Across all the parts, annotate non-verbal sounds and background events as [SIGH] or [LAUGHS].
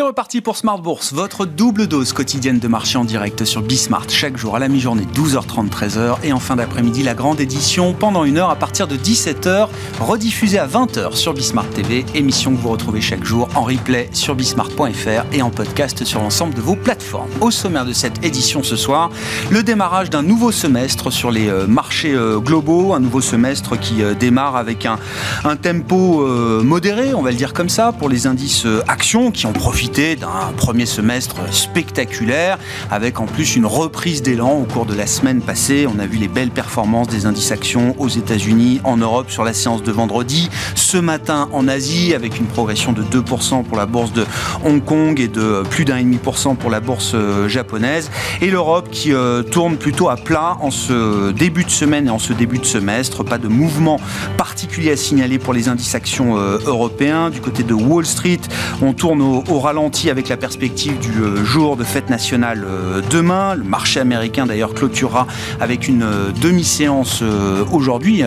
C'est reparti pour Smart Bourse, votre double dose quotidienne de marché en direct sur Bismart, chaque jour à la mi-journée 12h30, 13h et en fin d'après-midi la grande édition pendant une heure à partir de 17h, rediffusée à 20h sur Bismart TV, émission que vous retrouvez chaque jour en replay sur bismart.fr et en podcast sur l'ensemble de vos plateformes. Au sommaire de cette édition ce soir, le démarrage d'un nouveau semestre sur les euh, marchés euh, globaux, un nouveau semestre qui euh, démarre avec un, un tempo modéré, on va le dire comme ça, pour les indices actions qui ont profité d'un premier semestre spectaculaire, avec en plus une reprise d'élan au cours de la semaine passée. On a vu les belles performances des indices actions aux États-Unis, en Europe sur la séance de vendredi. Ce matin en Asie, avec une progression de 2% pour la bourse de Hong Kong et de plus d'un demi pour cent pour la bourse euh, japonaise. Et l'Europe qui euh, tourne plutôt à plat en ce début de semaine et en ce début de semestre. Pas de mouvement particulier à signaler pour les indices actions euh, européens. Du côté de Wall Street, on tourne au, au ralenti avec la perspective du euh, jour de fête nationale euh, demain. Le marché américain d'ailleurs clôturera avec une euh, demi-séance aujourd'hui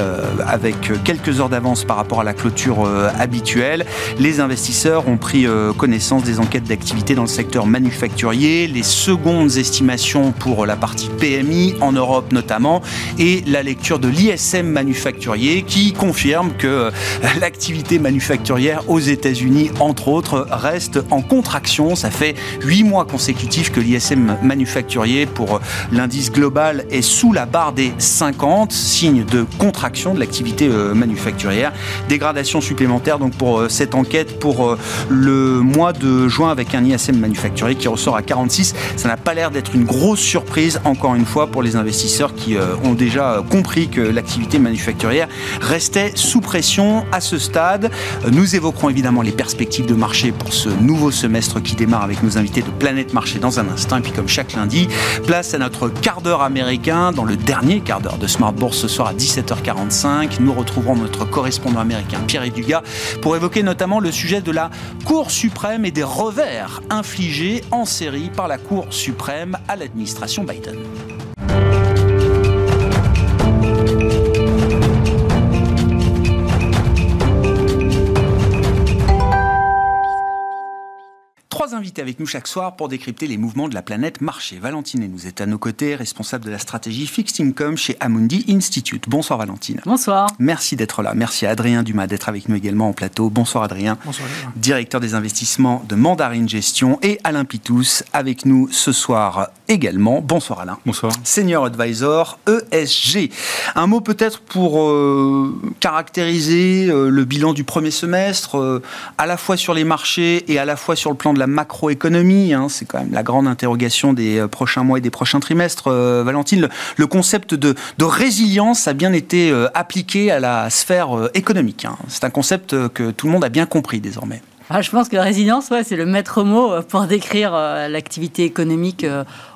avec quelques heures d'avance par rapport à la clôture habituelle. Les investisseurs ont pris connaissance des enquêtes d'activité dans le secteur manufacturier, les secondes estimations pour la partie PMI en Europe notamment et la lecture de l'ISM manufacturier qui confirme que [LAUGHS] l'activité manufacturière aux États-Unis entre autres reste en contraction. Ça fait huit mois consécutifs que l'ISM manufacturier pour l'indice global est sous la barre des 50, signe de contraction de l'activité euh, manufacturière. Dégradation supplémentaire donc pour euh, cette enquête pour euh, le mois de juin avec un ISM manufacturier qui ressort à 46. Ça n'a pas l'air d'être une grosse surprise encore une fois pour les investisseurs qui ont déjà compris que l'activité manufacturière restait sous pression à ce stade. Nous évoquerons évidemment les perspectives de marché pour ce nouveau semestre qui démarre avec nos invités de Planète Marché dans un instant. Et puis comme chaque lundi, place à notre quart d'heure américain dans le dernier quart d'heure de Smart Bourse ce soir à 17h45. Nous retrouverons notre correspondant américain Pierre Dugas pour évoquer notamment le sujet de la Cour suprême et des revers infligés en série par la Cour suprême à l'administration Biden. Trois invités avec nous chaque soir pour décrypter les mouvements de la planète marché. Valentine nous est à nos côtés, responsable de la stratégie Fixed Income chez Amundi Institute. Bonsoir Valentine. Bonsoir. Merci d'être là. Merci à Adrien Dumas d'être avec nous également en plateau. Bonsoir Adrien. Bonsoir. Directeur des investissements de Mandarine Gestion et Alain Pitous avec nous ce soir également. Bonsoir Alain. Bonsoir. Senior Advisor ESG. Un mot peut-être pour euh, caractériser euh, le bilan du premier semestre, euh, à la fois sur les marchés et à la fois sur le plan de la macroéconomie. Hein, c'est quand même la grande interrogation des euh, prochains mois et des prochains trimestres. Euh, Valentine, le, concept de, résilience a bien été euh, appliqué à la sphère économique. Hein. C'est un concept que tout le monde a bien compris désormais. Ah, je pense que résilience, c'est le maître mot pour décrire l'activité économique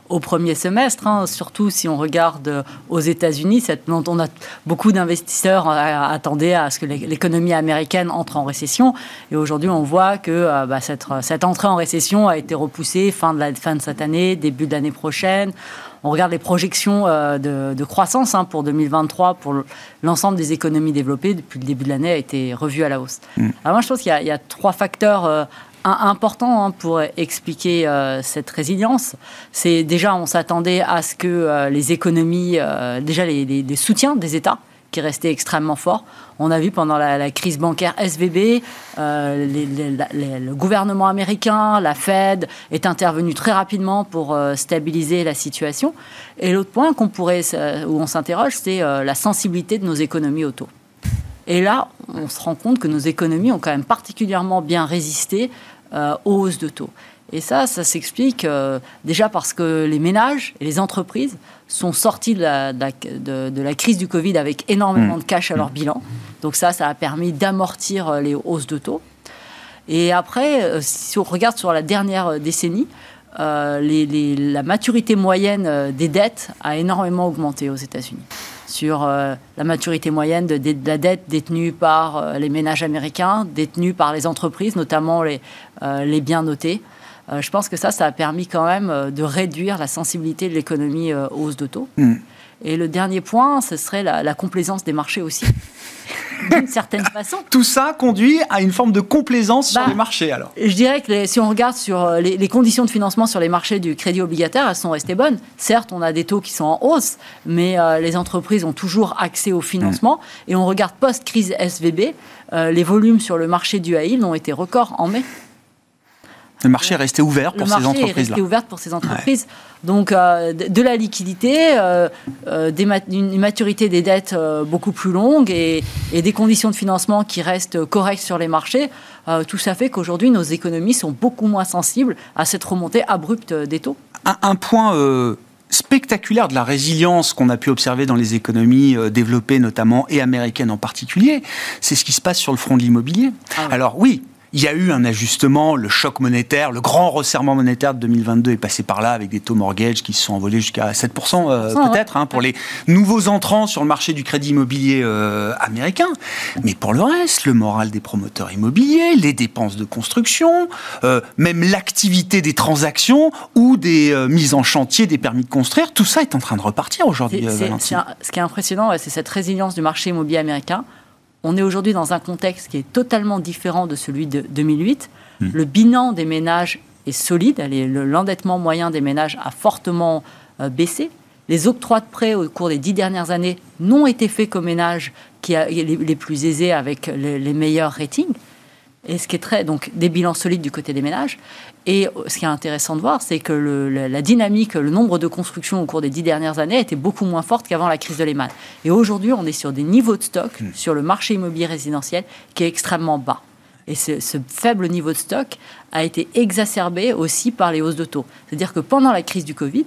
au premier semestre, hein, surtout si on regarde euh, aux États-Unis. On a beaucoup d'investisseurs euh, attendaient à ce que l'économie américaine entre en récession, et aujourd'hui on voit que euh, bah, cette, cette, entrée en récession a été repoussée fin de, la, fin de cette année, début de l'année prochaine. On regarde les projections de, croissance hein, pour 2023 pour l'ensemble des économies développées depuis le début de l'année a été revue à la hausse. Mm. Alors moi je pense qu'il y, a trois facteurs important hein, pour expliquer euh, cette résilience. C'est déjà, on s'attendait à ce que euh, les économies, euh, déjà les, soutiens des États, qui restaient extrêmement forts. On a vu pendant la, crise bancaire SVB, le gouvernement américain, la Fed, est intervenu très rapidement pour stabiliser la situation. Et l'autre point qu'on pourrait, où on s'interroge, c'est la sensibilité de nos économies au taux. Et là, on se rend compte que nos économies ont quand même particulièrement bien résisté euh, aux hausses de taux. Et ça, ça s'explique euh, déjà parce que les ménages et les entreprises sont sortis de la, de la, crise du Covid avec énormément mmh. de cash à leur mmh. bilan. Donc ça, ça a permis d'amortir euh, les hausses de taux. Et après, si on regarde sur la dernière décennie, la maturité moyenne des dettes a énormément augmenté aux États-Unis sur euh, la maturité moyenne de, la dette détenue par euh, les ménages américains, détenue par les entreprises, notamment les, euh, les biens notés. je pense que ça, ça a permis quand même de réduire la sensibilité de l'économie aux hausses de taux. Mm. Et le dernier point, ce serait la, complaisance des marchés aussi. [LAUGHS] d'une certaine façon. Tout ça conduit à une forme de complaisance sur Bah, les marchés, alors. Je dirais que les- si on regarde sur euh, les, les conditions de financement sur les marchés du crédit obligataire, elles sont restées bonnes. Certes, on a des taux qui sont en hausse, mais euh, les entreprises ont toujours accès au financement. Et on regarde post-crise SVB, euh, les volumes sur le marché du yield ont été records en mai. Le marché est resté ouvert le pour ces marché est resté ouvert pour ces entreprises. Donc, euh, de, la liquidité, euh, euh, des mat- une maturité des dettes euh, beaucoup plus longue et, et des conditions de financement qui restent correctes sur les marchés. tout ça fait qu'aujourd'hui, nos économies sont beaucoup moins sensibles à cette remontée abrupte des taux. un, un point spectaculaire de la résilience qu'on a pu observer dans les économies développées notamment et américaines en particulier, c'est ce qui se passe sur le front de l'immobilier. Ah. Alors oui. Il y a eu un ajustement, le choc monétaire, le grand resserrement monétaire de 2022 est passé par là avec des taux mortgage qui se sont envolés jusqu'à 7% euh, 7%, peut-être hein, pour les nouveaux entrants sur le marché du crédit immobilier euh, américain. Mais pour le reste, le moral des promoteurs immobiliers, les dépenses de construction, euh, même l'activité des transactions ou des mises en chantier des permis de construire, tout ça est en train de repartir aujourd'hui, ce qui est impressionnant, c'est cette résilience du marché immobilier américain. On est aujourd'hui dans un contexte qui est totalement différent de celui de 2008. Hmm. Le bilan des ménages est solide. L'endettement moyen des ménages a fortement euh, baissé. Les octrois de prêts au cours des dix dernières années n'ont été faits qu'aux ménages qui a, les, les plus aisés avec les, les meilleurs ratings. Et ce qui est très donc des bilans solides du côté des ménages. Et ce qui est intéressant de voir, c'est que le- la, la dynamique, le nombre de constructions au cours des dix dernières années était beaucoup moins forte qu'avant la crise de Lehman. Et aujourd'hui, on est sur des niveaux de stock sur le marché immobilier résidentiel qui est extrêmement bas. Et ce, ce faible niveau de stock a été exacerbé aussi par les hausses de taux. C'est-à-dire que pendant la crise du Covid,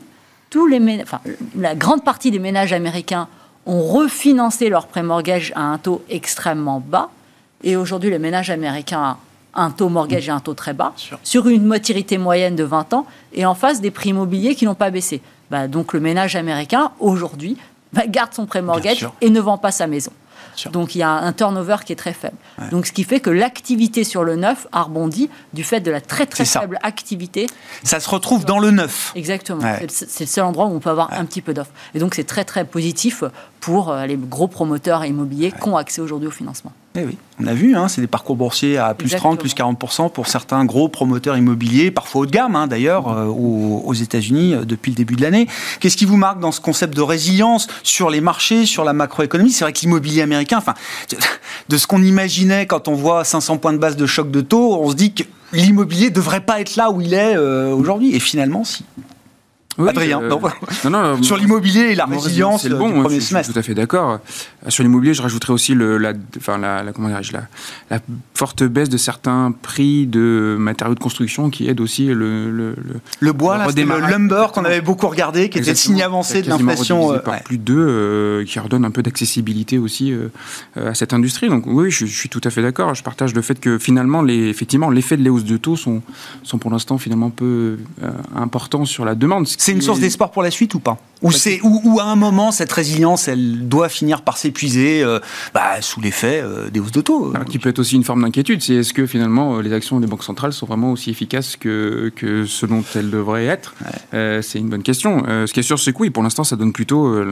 tous les ména- enfin, la grande partie des ménages américains ont refinancé leur prêt mortgage à un taux extrêmement bas. Et aujourd'hui, les ménages américains ont un taux mortgage et un taux très bas, sur une maturité moyenne de 20 ans, et en face des prix immobiliers qui n'ont pas baissé. Bah, donc le ménage américain, aujourd'hui, bah, garde son prêt mortgage et ne vend pas sa maison. Donc il y a un turnover qui est très faible. Donc ce qui fait que l'activité sur le neuf a rebondi du fait de la très très faible activité Ça se retrouve dans le neuf. Exactement. Ouais. C'est- C'est le seul endroit où on peut avoir un petit peu d'offres. Et donc, c'est très, très positif pour euh, les gros promoteurs immobiliers qui ont accès aujourd'hui au financement. Eh oui, on a vu, hein, c'est des parcours boursiers à plus Exactement. 30, plus 40% pour certains gros promoteurs immobiliers, parfois haut de gamme hein, d'ailleurs, euh, aux, aux États-Unis euh, depuis le début de l'année. Qu'est-ce qui vous marque dans ce concept de résilience sur les marchés, sur la macroéconomie? C'est vrai que l'immobilier américain, enfin, de ce qu'on imaginait quand on voit 500 points de base de choc de taux, on se dit que l'immobilier devrait pas être là où il est euh, aujourd'hui. Et finalement, si. Oui, Adrien, euh, non. non, non, sur l'immobilier et la résilience c'est le euh, bon, du premier je, suis- semestre. Je suis tout à fait d'accord. Euh, Sur l'immobilier, je rajouterais aussi le, la, enfin, la, la- comment dirais-je, la, la forte baisse de certains prix de matériaux de construction qui aide aussi le, le, le- Le bois, là, le lumber qu'on avait beaucoup regardé, qui était le Exactement. signe avancé de l'inflation. euh, par ouais. plus de deux, euh, qui redonne un peu d'accessibilité aussi euh, euh, à cette industrie. Donc oui, je, je suis tout à fait d'accord. Je partage le fait que finalement, les, effectivement, l'effet de les hausses de taux sont, sont pour l'instant finalement peu euh, importants sur la demande. ce C'est une source d'espoir pour la suite ou pas? Ou, c'est, ou, ou à un moment, cette résilience, elle doit finir par s'épuiser euh, bah, sous l'effet euh, des hausses de taux. Alors, qui peut être aussi une forme d'inquiétude, c'est est-ce que finalement euh, les actions des banques centrales sont vraiment aussi efficaces que, que ce dont elles devraient être? Euh, C'est une bonne question. Ce qui est sûr, c'est que oui, pour l'instant, ça donne plutôt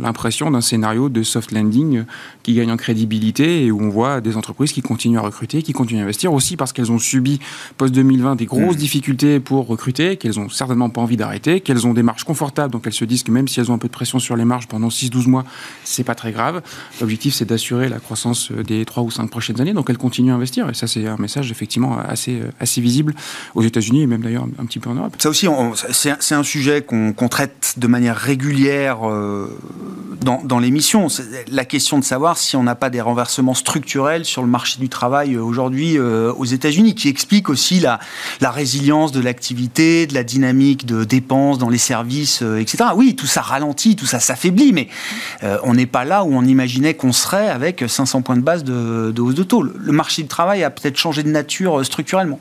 l'impression d'un scénario de soft landing qui gagne en crédibilité et où on voit des entreprises qui continuent à recruter, qui continuent à investir aussi parce qu'elles ont subi post-2020 des grosses difficultés pour recruter, qu'elles ont certainement pas envie d'arrêter, qu'elles ont des marges confortables, donc elles se disent que même si elles ont un peu de pression sur les marges pendant 6-12 mois, c'est pas très grave. L'objectif, c'est d'assurer la croissance euh, des 3 ou 5 prochaines années, donc elles continuent à investir. Et ça, c'est un message effectivement assez, euh, assez visible aux États-Unis et même d'ailleurs un petit peu en Europe. Ça aussi, c'est, un- sujet qu'on, traite de manière régulière euh, dans, l'émission. La question de savoir si on n'a pas des renversements structurels sur le marché du travail aujourd'hui aux États-Unis, qui expliquent aussi la, résilience de l'activité, de la dynamique de dépenses dans les services, etc. Oui, tout ça ralentit, tout ça s'affaiblit, mais euh, on n'est pas là où on imaginait qu'on serait avec 500 points de base de, hausse de taux. Le, le marché du travail a peut-être changé de nature euh, structurellement.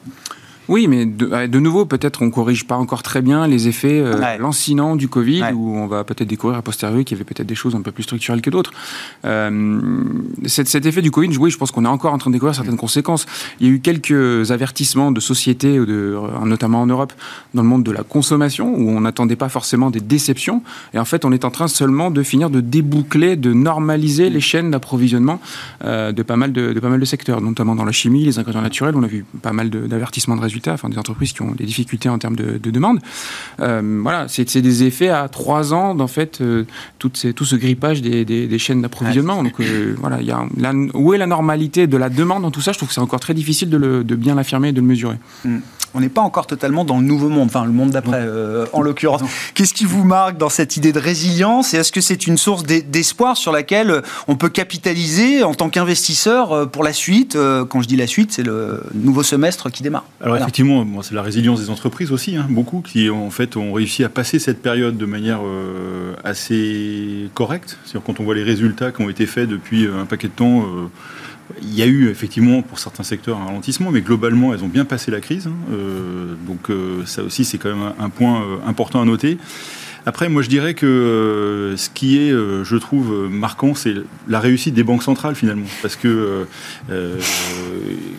Oui, mais de, nouveau, peut-être on corrige pas encore très bien les effets euh, lancinants du Covid, où on va peut-être découvrir a posteriori qu'il y avait peut-être des choses un peu plus structurelles que d'autres. Euh, cet, effet du Covid, oui, je pense qu'on est encore en train de découvrir certaines conséquences. Il y a eu quelques avertissements de sociétés, de, notamment en Europe, dans le monde de la consommation, où on n'attendait pas forcément des déceptions. Et en fait, on est en train seulement de finir de déboucler, de normaliser les chaînes d'approvisionnement euh, de, pas mal de, de pas mal de secteurs, notamment dans la chimie, les ingrédients naturels. On a vu pas mal d'avertissements de, résultats, enfin des entreprises qui ont des difficultés en termes de, demande. Euh, voilà, c'est des effets à trois ans, en fait, euh, tout, tout ce grippage des, des, chaînes d'approvisionnement. Donc voilà, y a où est la normalité de la demande dans tout ça? Je trouve que c'est encore très difficile de, le, de bien l'affirmer et de le mesurer. Mm on n'est pas encore totalement dans le nouveau monde, enfin le monde d'après euh, en l'occurrence. Qu'est-ce qui vous marque dans cette idée de résilience et est-ce que c'est une source d'espoir sur laquelle euh, on peut capitaliser en tant qu'investisseur euh, pour la suite Quand je dis la suite, c'est le nouveau semestre qui démarre. Alors effectivement, c'est la résilience des entreprises aussi, hein, beaucoup qui en fait ont réussi à passer cette période de manière assez correcte. cest quand on voit les résultats qui ont été faits depuis un paquet de temps. Il y a eu effectivement pour certains secteurs un ralentissement, mais globalement, elles ont bien passé la crise. Hein. Euh, donc euh, ça aussi, c'est quand même un, point euh, important à noter. Après, moi, je dirais que euh, ce qui est, euh, je trouve, marquant, c'est la réussite des banques centrales, finalement. Parce que euh,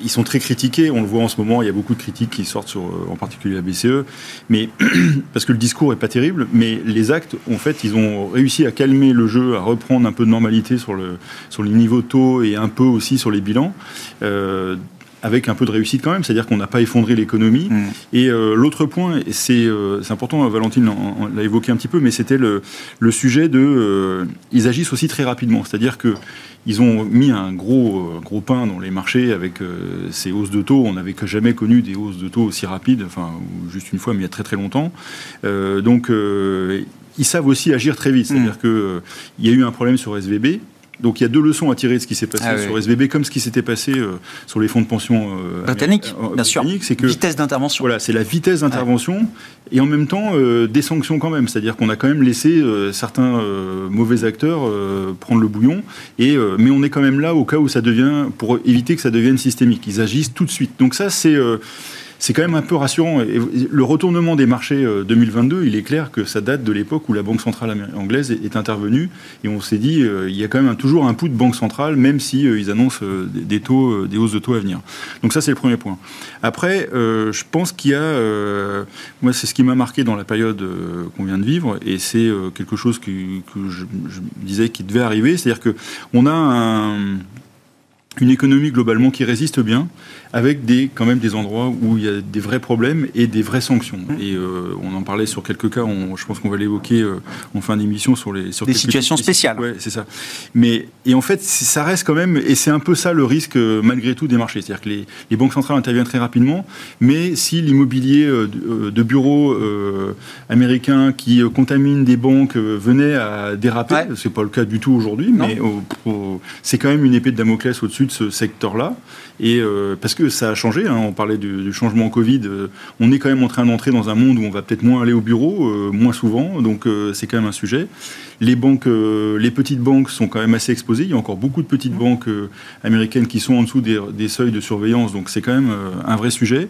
ils sont très critiqués. On le voit en ce moment, il y a beaucoup de critiques qui sortent sur, en particulier la BCE. Mais, [CLEARS THROAT] parce que le discours est pas terrible, mais les actes, en fait, ils ont réussi à calmer le jeu, à reprendre un peu de normalité sur, le, sur les niveaux taux et un peu aussi sur les bilans avec un peu de réussite quand même, c'est-à-dire qu'on n'a pas effondré l'économie. Mm. Et euh, l'autre point, euh, c'est important, Valentine l'a évoqué un petit peu, mais c'était le, le, sujet de... Euh, ils agissent aussi très rapidement, c'est-à-dire que ils ont mis un gros, gros pain dans les marchés avec ces hausses de taux. On n'avait jamais connu des hausses de taux aussi rapides, enfin, juste une fois, mais il y a très très longtemps. donc, ils savent aussi agir très vite. C'est-à-dire mm. qu'il y a eu un problème sur SVB. Donc il y a deux leçons à tirer de ce qui s'est passé ah sur SVB, comme ce qui s'était passé euh, sur les fonds de pension euh, britanniques, euh, bien sûr. C'est que vitesse d'intervention. Voilà, c'est la vitesse d'intervention et en même temps des sanctions quand même. C'est-à-dire qu'on a quand même laissé certains mauvais acteurs prendre le bouillon. Et mais on est quand même là au cas où ça devient, pour éviter que ça devienne systémique. Ils agissent tout de suite. Donc ça c'est c'est quand même un peu rassurant. le retournement des marchés 2022, euh, il est clair que ça date de l'époque où la Banque centrale anglaise est intervenue et on s'est dit euh, il y a quand même toujours un pouls de banque centrale, même si euh, ils annoncent des taux, des hausses de taux à venir. Donc ça c'est le premier point. Après, je pense qu'il y a, moi c'est ce qui m'a marqué dans la période qu'on vient de vivre et c'est quelque chose que, je, disais qui devait arriver, c'est-à-dire que on a un une économie globalement qui résiste bien, avec des, quand même des endroits où il y a des vrais problèmes et des vraies sanctions. Mmh. Et euh, on en parlait sur quelques cas, on, je pense qu'on va l'évoquer euh, en fin d'émission sur les sur des situations spéciales. Ouais, c'est ça. Mais et en fait, ça reste quand même, et c'est un peu ça le risque euh, malgré tout des marchés, c'est-à-dire que les, les, banques centrales interviennent très rapidement, mais si l'immobilier de, bureaux américains qui contamine des banques venait à déraper, ouais. c'est pas le cas du tout aujourd'hui, mais c'est quand même une épée de Damoclès au-dessus de ce secteur-là. Et euh, parce que ça a changé, hein, on parlait du, changement Covid, euh, on est quand même en train d'entrer dans un monde où on va peut-être moins aller au bureau, euh, moins souvent, donc c'est quand même un sujet. Les banques, les petites banques sont quand même assez exposées. Il y a encore beaucoup de petites banques américaines qui sont en dessous des, des seuils de surveillance, donc c'est quand même un vrai sujet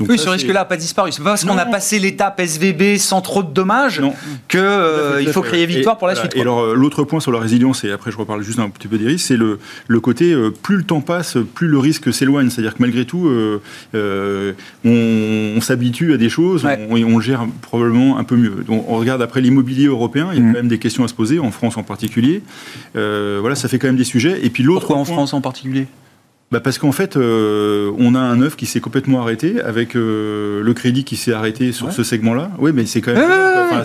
oui, ce risque-là n'a pas disparu. C'est pas parce qu'on a passé l'étape SVB sans trop de dommages qu'il euh, faut crier victoire pour la suite. Et alors, euh, l'autre point sur la résilience, et après je reparle juste un petit peu des risques, c'est le, le côté euh, plus le temps passe, plus le risque s'éloigne. C'est-à-dire que malgré tout, on, s'habitue à des choses et on, gère probablement un peu mieux. Donc, on regarde après l'immobilier européen, il y a mm. quand même des questions à se poser, en France en particulier. voilà, ça fait quand même des sujets. Et puis l'autre. Pourquoi en France en particulier? Bah parce qu'en fait, euh, on a un œuf qui s'est complètement arrêté, avec euh, le crédit qui s'est arrêté sur ce segment-là. Oui, mais c'est quand même.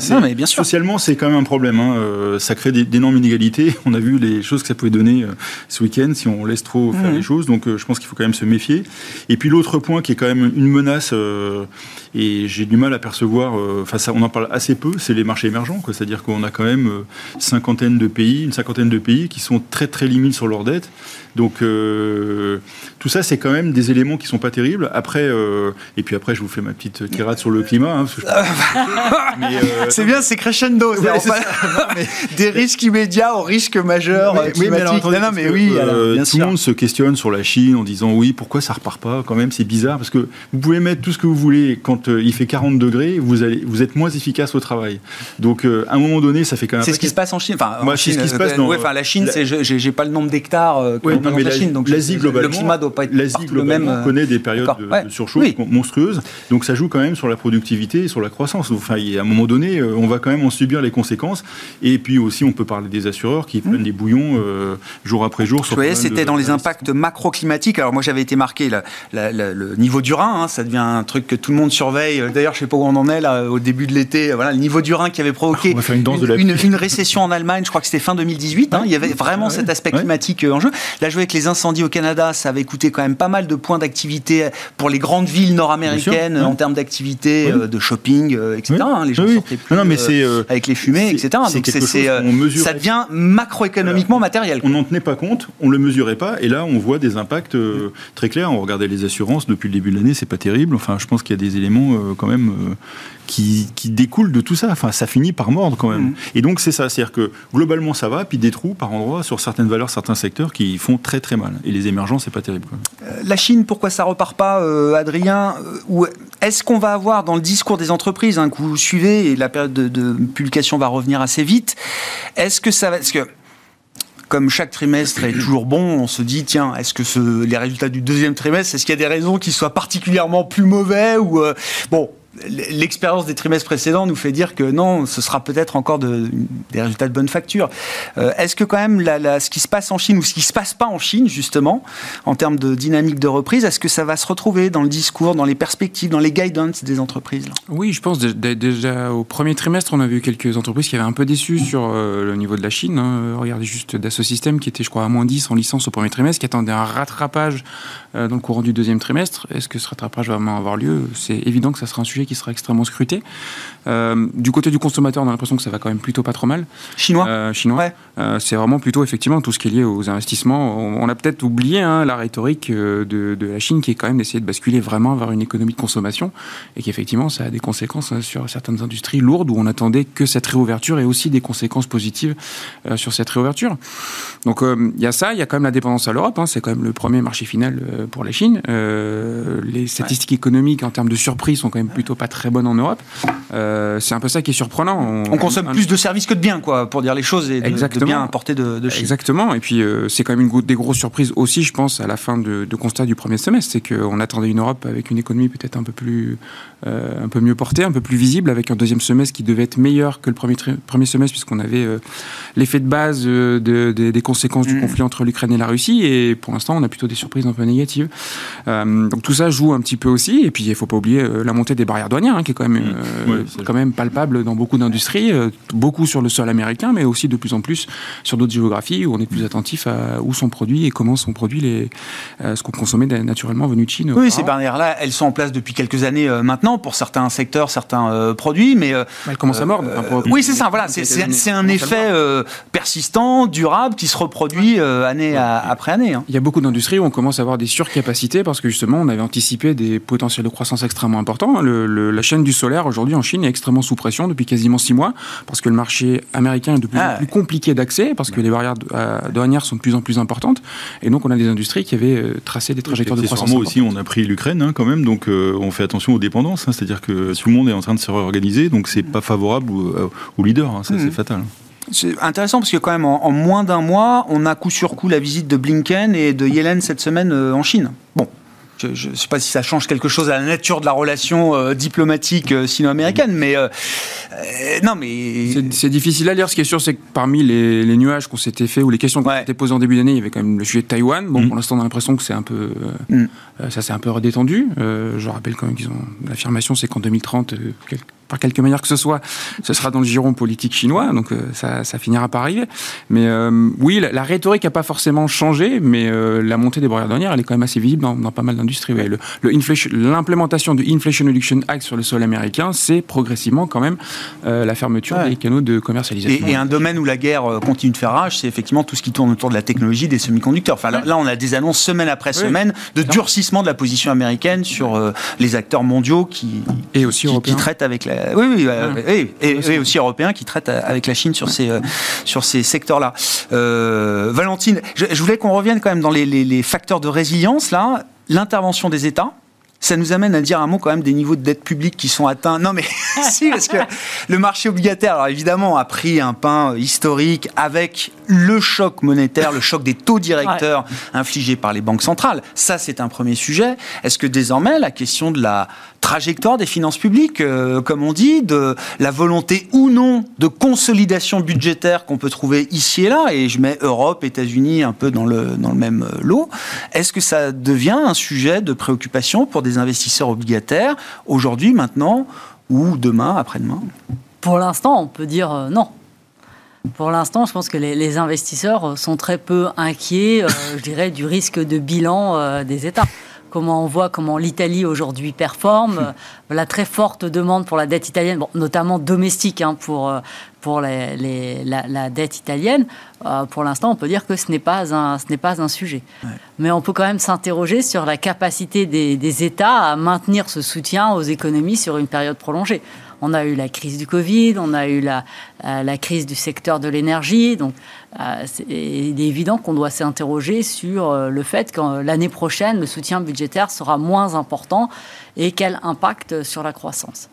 non, mais bien sûr. Socialement, c'est quand même un problème. Hein. Euh, ça crée d'énormes inégalités. [LAUGHS] On a vu les choses que ça pouvait donner ce week-end si on laisse trop faire mmh. les choses. Donc, je pense qu'il faut quand même se méfier. Et puis, l'autre point qui est quand même une menace Et j'ai du mal à percevoir, enfin ça, on en parle assez peu, c'est les marchés émergents. C'est-à-dire qu'on a quand même cinquantaine de pays, une cinquantaine de pays qui sont très très limites sur leur dette. Donc euh, tout ça, c'est quand même des éléments qui sont pas terribles. Après, euh, et puis après, je vous fais ma petite tirade sur le climat. Hein, [LAUGHS] euh, c'est bien, c'est crescendo. [LAUGHS] des risques immédiats aux risques majeurs oui, mais, non, mais oui, tout le monde se questionne sur la Chine en disant oui, pourquoi ça repart pas Quand même, c'est bizarre parce que vous pouvez mettre tout ce que vous voulez quand il fait 40 degrés, vous allez, vous êtes moins efficace au travail. Donc à un moment donné, ça fait quand même. C'est ce qui se passe en Chine. Enfin, Moi, c'est ce qui se passe. Dans, enfin, la Chine, c'est j'ai pas le nombre d'hectares l'Asie globalement, le climat doit pas être globalement même, connaît des périodes de, surchauffe monstrueuses, donc ça joue quand même sur la productivité et sur la croissance. Enfin, à un moment donné, euh, on va quand même en subir les conséquences. Et puis aussi, on peut parler des assureurs qui prennent mmh. des bouillons euh, jour après jour. Vous voyez, c'était dans les impacts macro-climatiques. Alors moi, j'avais été marqué le niveau du Rhin. Hein, ça devient un truc que tout le monde surveille. D'ailleurs, je sais pas où on en est là au début de l'été. Voilà, le niveau du Rhin qui avait provoqué une, une, récession en Allemagne. Je crois que c'était fin 2018. Hein, il y avait vraiment cet aspect climatique euh, en jeu. Là, je que les incendies au Canada, ça avait coûté quand même pas mal de points d'activité pour les grandes villes nord-américaines en termes d'activité, euh, de shopping, euh, etc. Hein, les gens sortaient plus non, mais euh, avec les fumées, etc. Donc ça devient macroéconomiquement matériel. On n'en tenait pas compte, on le mesurait pas, et là on voit des impacts très clairs. On regardait les assurances depuis le début de l'année, c'est pas terrible. Enfin, je pense qu'il y a des éléments quand même qui, qui, découle de tout ça. Enfin, ça finit par mordre quand même. Mm. Et donc, c'est ça. C'est-à-dire que globalement, ça va, puis des trous par endroits sur certaines valeurs, certains secteurs qui font très très mal. Et les émergents, c'est pas terrible. Euh, la Chine, pourquoi ça repart pas, euh, Adrien Ou est-ce qu'on va avoir dans le discours des entreprises, hein, que vous suivez, et la période de, publication va revenir assez vite, est-ce que ça va. Est-ce que comme chaque trimestre est toujours bon, on se dit tiens, est-ce que ce, les résultats du deuxième trimestre, est-ce qu'il y a des raisons qui soient particulièrement plus mauvais ou euh, bon, l'expérience des trimestres précédents nous fait dire que non, ce sera peut-être encore de, des résultats de bonne facture. Euh, est-ce que quand même ce qui se passe en Chine ou ce qui se passe pas en Chine justement, en termes de dynamique de reprise, est-ce que ça va se retrouver dans le discours, dans les perspectives, dans les guidance des entreprises Oui, je pense déjà au premier trimestre, on a vu quelques entreprises qui avaient un peu déçu sur euh, le niveau de la Chine. Hein. Regardez juste Dassault Systèmes qui était, je crois, à moins 10 en licence au premier trimestre, qui attendait un rattrapage euh, dans le courant du deuxième trimestre. Est-ce que ce rattrapage va vraiment avoir lieu? C'est évident que ça sera un sujet qui sera extrêmement scruté. Euh, du côté du consommateur, on a l'impression que ça va quand même plutôt pas trop mal. Chinois euh, Chinois. Euh, c'est vraiment plutôt effectivement tout ce qui est lié aux investissements. On, a peut-être oublié hein, la rhétorique de, la Chine qui est quand même d'essayer de basculer vraiment vers une économie de consommation et qu'effectivement ça a des conséquences hein, sur certaines industries lourdes où on attendait que cette réouverture ait aussi des conséquences positives sur cette réouverture. Donc il y a ça, il y a quand même la dépendance à l'Europe. Hein, c'est quand même le premier marché final pour la Chine. les statistiques économiques en termes de surprise sont quand même plutôt pas très bonnes en Europe. Euh, c'est un peu ça qui est surprenant. On, consomme plus de services que de biens, quoi, pour dire les choses, et de, Exactement. de biens importés de, Chine. Exactement. Et puis, euh, c'est quand même une des grosses surprises aussi, je pense, à la fin de, constat du premier semestre. C'est qu'on attendait une Europe avec une économie peut-être un peu plus, euh, un peu mieux portée, un peu plus visible, avec un deuxième semestre qui devait être meilleur que le premier, premier semestre, puisqu'on avait l'effet de base des conséquences du mm. conflit entre l'Ukraine et la Russie. Et pour l'instant, on a plutôt des surprises un peu négatives. donc, tout ça joue un petit peu aussi. Et puis, il ne faut pas oublier la montée des barrières douanières, hein, qui est quand même, mm. Quand même palpable dans beaucoup d'industries, euh, beaucoup sur le sol américain, mais aussi de plus en plus sur d'autres géographies où on est plus attentif à où sont produits et comment sont produits les, euh, ce qu'on consommait naturellement venu de Chine. Oui, ces barrières-là, elles sont en place depuis quelques années euh, maintenant pour certains secteurs, certains produits, mais elles commencent à mordre. oui, c'est ça. Voilà, c'est un effet persistant, durable, qui se reproduit année après année. Hein. Il y a beaucoup d'industries où on commence à avoir des surcapacités parce que justement, on avait anticipé des potentiels de croissance extrêmement importants. La chaîne du solaire aujourd'hui en Chine est extrêmement sous pression depuis quasiment six mois, parce que le marché américain est de plus en ah. plus compliqué d'accès, parce que les barrières euh, douanières sont de plus en plus importantes, et donc on a des industries qui avaient euh, tracé des trajectoires de croissance. aussi, on a pris l'Ukraine hein, quand même, donc euh, on fait attention aux dépendances, hein, c'est-à-dire que tout le monde est en train de se réorganiser, donc c'est pas favorable aux, leaders, hein, c'est mmh. fatal. C'est intéressant parce que quand même en, moins d'un mois, on a coup sur coup la visite de Blinken et de Yellen cette semaine en Chine. Bon, je ne sais pas si ça change quelque chose à la nature de la relation euh, diplomatique euh, sino-américaine, mais euh, non, mais c'est difficile à lire. Ce qui est sûr, c'est que parmi les, nuages qu'on s'était fait ou les questions qu'on s'était posées en début d'année, il y avait quand même le sujet de Taïwan. Bon, mm. pour l'instant, on a l'impression que c'est un peu mm. ça s'est un peu redétendu. je rappelle quand même qu'ils ont l'affirmation, c'est qu'en 2030, par quelque manière que ce soit, ce sera dans le giron politique chinois, donc euh, ça, ça, finira par arriver. Mais euh, oui, la, rhétorique n'a pas forcément changé, mais euh, la montée des barrières douanières, elle est quand même assez visible dans, dans pas mal d'industries. Le, L'implémentation du Inflation Reduction Act sur le sol américain, c'est progressivement quand même la fermeture des canaux de commercialisation. Et, un domaine où la guerre continue de faire rage, c'est effectivement tout ce qui tourne autour de la technologie des semi-conducteurs. Enfin, là, on a des annonces semaine après semaine de durcissement de la position américaine sur les acteurs mondiaux qui, et aussi qui, qui traitent avec la oui, oui, euh, oui, et, aussi européens qui traitent avec la Chine sur ces, euh, sur ces secteurs-là. Euh, Valentine, je, voulais qu'on revienne quand même dans les, les facteurs de résilience, là. L'intervention des États, ça nous amène à dire un mot quand même des niveaux de dette publique qui sont atteints. Non mais [LAUGHS] si, parce que le marché obligataire, alors évidemment, a pris un pain historique avec le choc monétaire, le choc des taux directeurs infligés par les banques centrales. Ça, c'est un premier sujet. Est-ce que désormais, la question de la trajectoire des finances publiques, euh, comme on dit, de la volonté ou non de consolidation budgétaire qu'on peut trouver ici et là, et je mets Europe, États-Unis un peu dans le, dans le même euh, lot, est-ce que ça devient un sujet de préoccupation pour des investisseurs obligataires aujourd'hui, maintenant, ou demain, après-demain? Pour l'instant, on peut dire euh, non. Pour l'instant, je pense que les, investisseurs sont très peu inquiets, je dirais, du risque de bilan des États comment on voit comment l'Italie aujourd'hui performe, [LAUGHS] la très forte demande pour la dette italienne, notamment domestique hein, pour, euh, pour les, la, dette italienne, euh, pour l'instant, on peut dire que ce n'est pas un, ce n'est pas un sujet. Mais on peut quand même s'interroger sur la capacité des, des États à maintenir ce soutien aux économies sur une période prolongée. On a eu la crise du Covid, on a eu la, euh, la crise du secteur de l'énergie. Donc, il est évident qu'on doit s'interroger sur euh, le fait que l'année prochaine, le soutien budgétaire sera moins important et quel impact sur la croissance.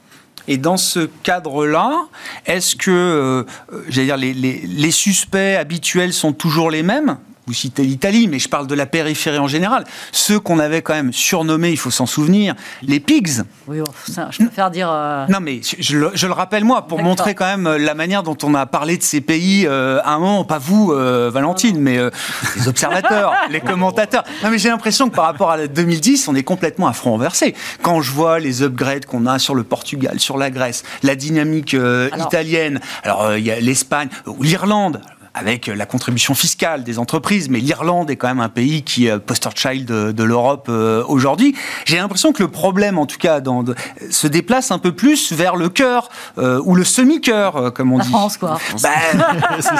Et dans ce cadre-là, est-ce que, les, suspects habituels sont toujours les mêmes? Vous citez l'Italie, mais je parle de la périphérie en général. Ceux qu'on avait quand même surnommés, il faut s'en souvenir, les pigs. Oui, je préfère dire. Euh, non, mais je, le, rappelle moi pour montrer quand même euh, la manière dont on a parlé de ces pays euh, à un moment, pas vous, Valentine, mais les observateurs, [LAUGHS] les commentateurs. Non, mais j'ai l'impression que par rapport à 2010, on est complètement à front renversé. Quand je vois les upgrades qu'on a sur le Portugal, sur la Grèce, la dynamique italienne, alors il y a l'Espagne, l'Irlande avec la contribution fiscale des entreprises, mais l'Irlande est quand même un pays qui est poster child de, l'Europe euh, aujourd'hui. J'ai l'impression que le problème, en tout cas, dans, se déplace un peu plus vers le cœur euh, ou le semi-cœur, euh, comme on la dit. France, quoi. Ben,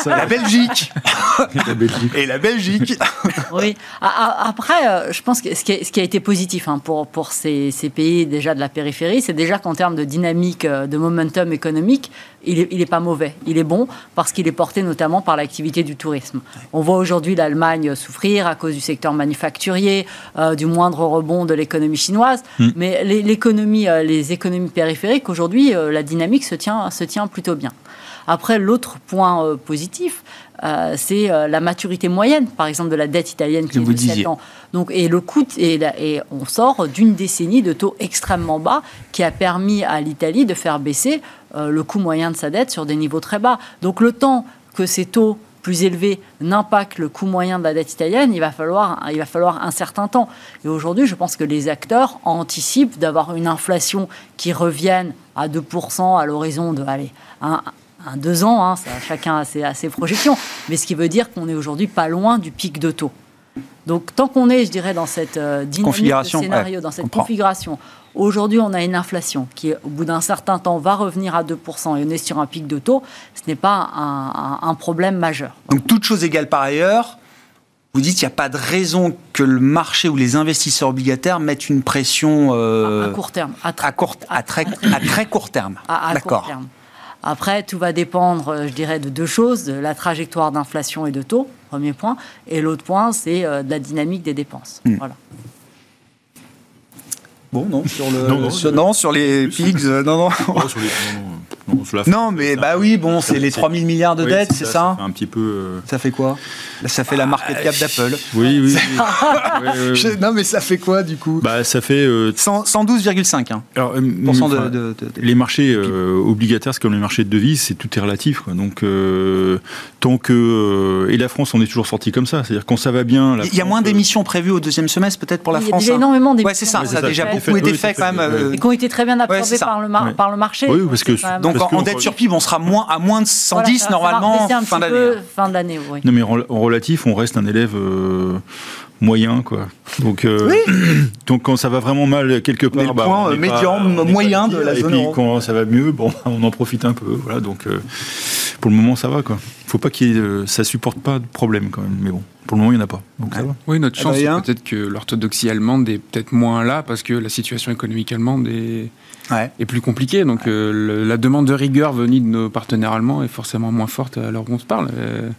la Belgique. [LAUGHS] la Belgique. Et la Belgique. [LAUGHS] oui. Après, je pense que ce qui a, ce qui a été positif hein, pour, pour ces, ces, pays déjà de la périphérie, c'est déjà qu'en termes de dynamique, de momentum économique, il n'est il est pas mauvais. Il est bon parce qu'il est porté notamment par l'activité du tourisme. On voit aujourd'hui l'Allemagne souffrir à cause du secteur manufacturier, euh, du moindre rebond de l'économie chinoise. Hmm. Mais l'économie, euh, les économies périphériques, aujourd'hui, euh, la dynamique se tient, se tient plutôt bien. Après, l'autre point positif, c'est la maturité moyenne, par exemple, de la dette italienne qui est de 7 ans. Donc, et le coût, et, et on sort d'une décennie de taux extrêmement bas qui a permis à l'Italie de faire baisser le coût moyen de sa dette sur des niveaux très bas. Donc le temps que ces taux plus élevés n'impactent le coût moyen de la dette italienne, il va falloir, il va falloir un certain temps. Et aujourd'hui, je pense que les acteurs anticipent d'avoir une inflation qui revienne à 2% à l'horizon de allez, un, deux ans, hein, ça, chacun a ses, a ses, projections, mais ce qui veut dire qu'on est aujourd'hui pas loin du pic de taux. Donc tant qu'on est, je dirais, dans cette euh, dynamique de scénario, dans cette configuration, aujourd'hui on a une inflation qui, au bout d'un certain temps, va revenir à 2% et on est sur un pic de taux, ce n'est pas un, problème majeur. Donc toute chose égale par ailleurs, vous dites qu'il n'y a pas de raison que le marché ou les investisseurs obligataires mettent une pression... Euh, à, court terme. À, très, à très court terme. À, D'accord. Après, tout va dépendre, euh, je dirais, de deux choses, de la trajectoire d'inflation et de taux, premier point, et l'autre point, c'est euh, de la dynamique des dépenses. Hmm. Voilà. Bon, non, sur, le, non, sur, les [LAUGHS] pigs, euh, non, non. sur les, Non, mais bah oui, bon, c'est les 3000 milliards de dettes, c'est ça, Un petit peu. Euh, ça fait quoi? Ça fait la market cap d'Apple. Oui, oui. [LAUGHS] non, mais ça fait quoi du coup? Bah, ça fait 112,5. Hein. Alors, de, les marchés obligataires, c'est comme les marchés de devises, c'est tout est relatif. Quoi. Donc, tant que et la France, on est toujours sorti comme ça. C'est-à-dire quand ça va bien. Il y a moins d'émissions prévues au deuxième semestre, peut-être pour la France. Il y a hein. énormément d'émissions. Ouais, c'est ça. Ça a déjà beaucoup été fait quand même. Et qui ont été très bien absorbées par le par le marché. Oui, parce que donc en, dette sur PIB, on sera moins, à moins de 110 normalement fin d'année. Fin d'année, oui. Non, mais en, relatif, on reste un élève euh, moyen, quoi. Donc, euh, [CLEARS THROAT] donc quand ça va vraiment mal quelque part, le bah, point euh, médian, moyen de la zone. Et puis quand ça va mieux, bon, on en profite un peu. Voilà, donc pour le moment, ça va, quoi. Faut pas qu'il ça supporte pas de problème quand même, mais bon. Pour le moment, il n'y en a pas. Donc ça va. Oui, notre chance, c'est peut-être que l'orthodoxie allemande est peut-être moins là parce que la situation économique allemande est, est plus compliquée. Donc euh, la demande de rigueur venue de nos partenaires allemands est forcément moins forte à l'heure où on se parle. Euh,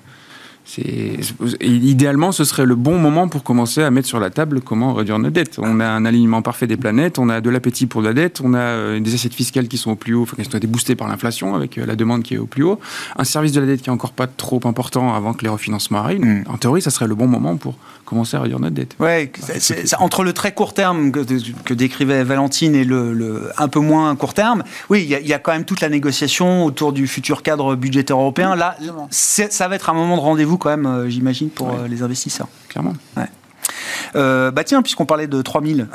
idéalement, ce serait le bon moment pour commencer à mettre sur la table comment réduire nos dettes. On a un alignement parfait des planètes, on a de l'appétit pour la dette, on a euh, des assiettes fiscales qui sont au plus haut, enfin, qui ont été boostées par l'inflation avec la demande qui est au plus haut, un service de la dette qui est encore pas trop important avant que les refinancements arrivent. Mm. En théorie, ça serait le bon moment pour commencer à réduire notre dette. Ouais, entre le très court terme que, décrivait Valentine et le, un peu moins court terme, oui, il y, a quand même toute la négociation autour du futur cadre budgétaire européen. Là, ça va être un moment de rendez-vous quand même, euh, j'imagine, pour euh, les investisseurs. Clairement. Ouais. Euh, bah tiens, puisqu'on parlait de 3000,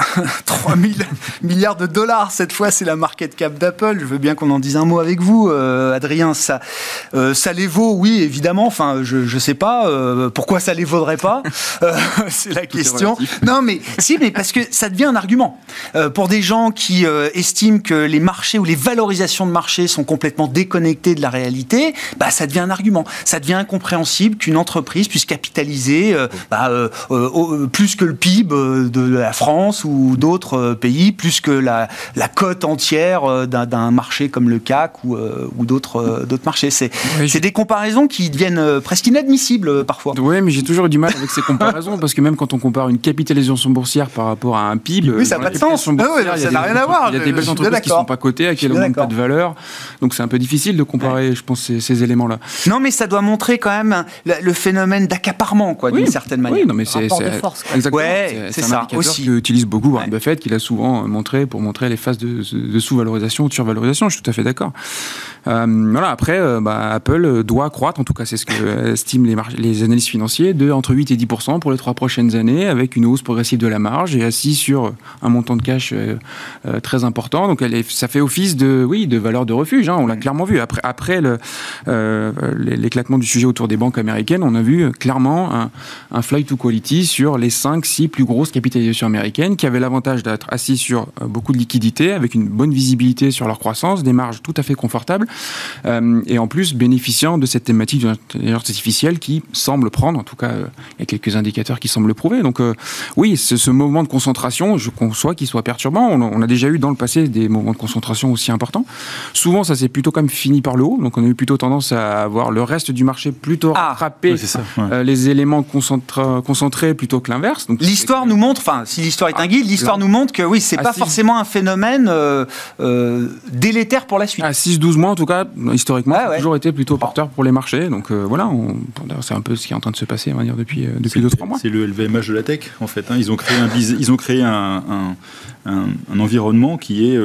3000 [LAUGHS] milliards de dollars, cette fois c'est la market cap d'Apple. Je veux bien qu'on en dise un mot avec vous, euh, Adrien. Ça, euh, ça les vaut, oui, évidemment. Enfin, je ne sais pas pourquoi ça les vaudrait pas. [LAUGHS] c'est la question. Non, mais si, mais parce que ça devient un argument pour des gens qui estiment que les marchés ou les valorisations de marché sont complètement déconnectées de la réalité. Bah, ça devient un argument. Ça devient incompréhensible qu'une entreprise puisse capitaliser bah, plus que le PIB euh, de la France ou d'autres euh, pays, plus que la, la cote entière euh, d'un marché comme le CAC ou, ou d'autres marchés. C'est des comparaisons qui deviennent presque inadmissibles parfois. Oui, mais j'ai toujours eu du mal avec ces comparaisons parce que même quand on compare une capitalisation boursière par rapport à un PIB, oui, ça n'a pas de sens. Ah ça n'a rien à voir. Il y a des belles entreprises qui ne sont pas cotées, à quel moment pas de valeur. Donc c'est un peu difficile de comparer, je pense, ces, éléments-là. Non, mais ça doit montrer quand même le phénomène d'accaparement, quoi, d'une certaine manière. Oui, non, mais c'est exactement. c'est ça aussi. utilise beaucoup Warren Buffett, qu'il a souvent montré pour montrer les phases de, sous-valorisation ou de survalorisation. Je suis tout à fait d'accord. Euh, voilà. Après, euh, bah, Apple doit croître, en tout cas, c'est ce que [LAUGHS] estiment les, les analystes financiers, de entre 8 et 10 pour les trois prochaines années, avec une hausse progressive de la marge et assis sur un montant de cash euh, très important. Donc, elle ça fait office de, oui, de valeur de refuge. Hein, on l'a clairement vu. Après, après l'éclatement du sujet autour des banques américaines, on a vu clairement un, un flight to quality sur les 5, 6 plus grosses capitalisations américaines qui avaient l'avantage d'être assis sur euh, beaucoup de liquidités, avec une bonne visibilité sur leur croissance, des marges tout à fait confortables, euh, et en plus bénéficiant de cette thématique de l'intelligence artificielle qui semble prendre, en tout cas, euh, il y a quelques indicateurs qui semblent le prouver. Donc oui, ce, ce mouvement de concentration, je conçois qu'il soit perturbant. On, a déjà eu dans le passé des mouvements de concentration aussi importants. Souvent, ça s'est plutôt comme fini par le haut, donc on a eu plutôt tendance à avoir le reste du marché plutôt ah, rattraper les éléments concentrés plutôt que l'inverse. L'histoire nous montre, enfin, si l'histoire est un guide, l'histoire nous montre que oui, c'est pas forcément un phénomène euh, euh, délétère pour la suite. À 6-12 mois, en tout cas, historiquement, ça a toujours été plutôt porteur pour les marchés. Donc euh, voilà, c'est un peu ce qui est en train de se passer, on va dire, depuis, depuis 2-3 mois. C'est le LVMH de la tech, en fait. Hein. Ils ont créé un, ils ont créé un, un, environnement qui, est,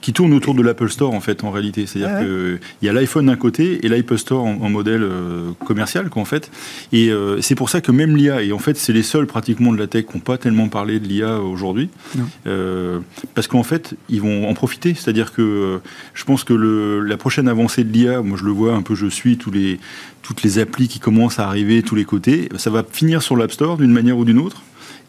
qui tourne autour de l'Apple Store, en fait, en réalité. C'est-à-dire qu'il y a l'iPhone d'un côté et l'Apple Store en, modèle commercial, quoi, en fait. Et c'est pour ça que même l'IA, et en fait, c'est les seuls pratiquement de la tech n'ont pas tellement parlé de l'IA aujourd'hui, euh, parce qu'en fait, ils vont en profiter. C'est-à-dire que euh, je pense que le, la prochaine avancée de l'IA, moi je le vois un peu, je suis tous les, toutes les applis qui commencent à arriver tous les côtés, ça va finir sur l'App Store d'une manière ou d'une autre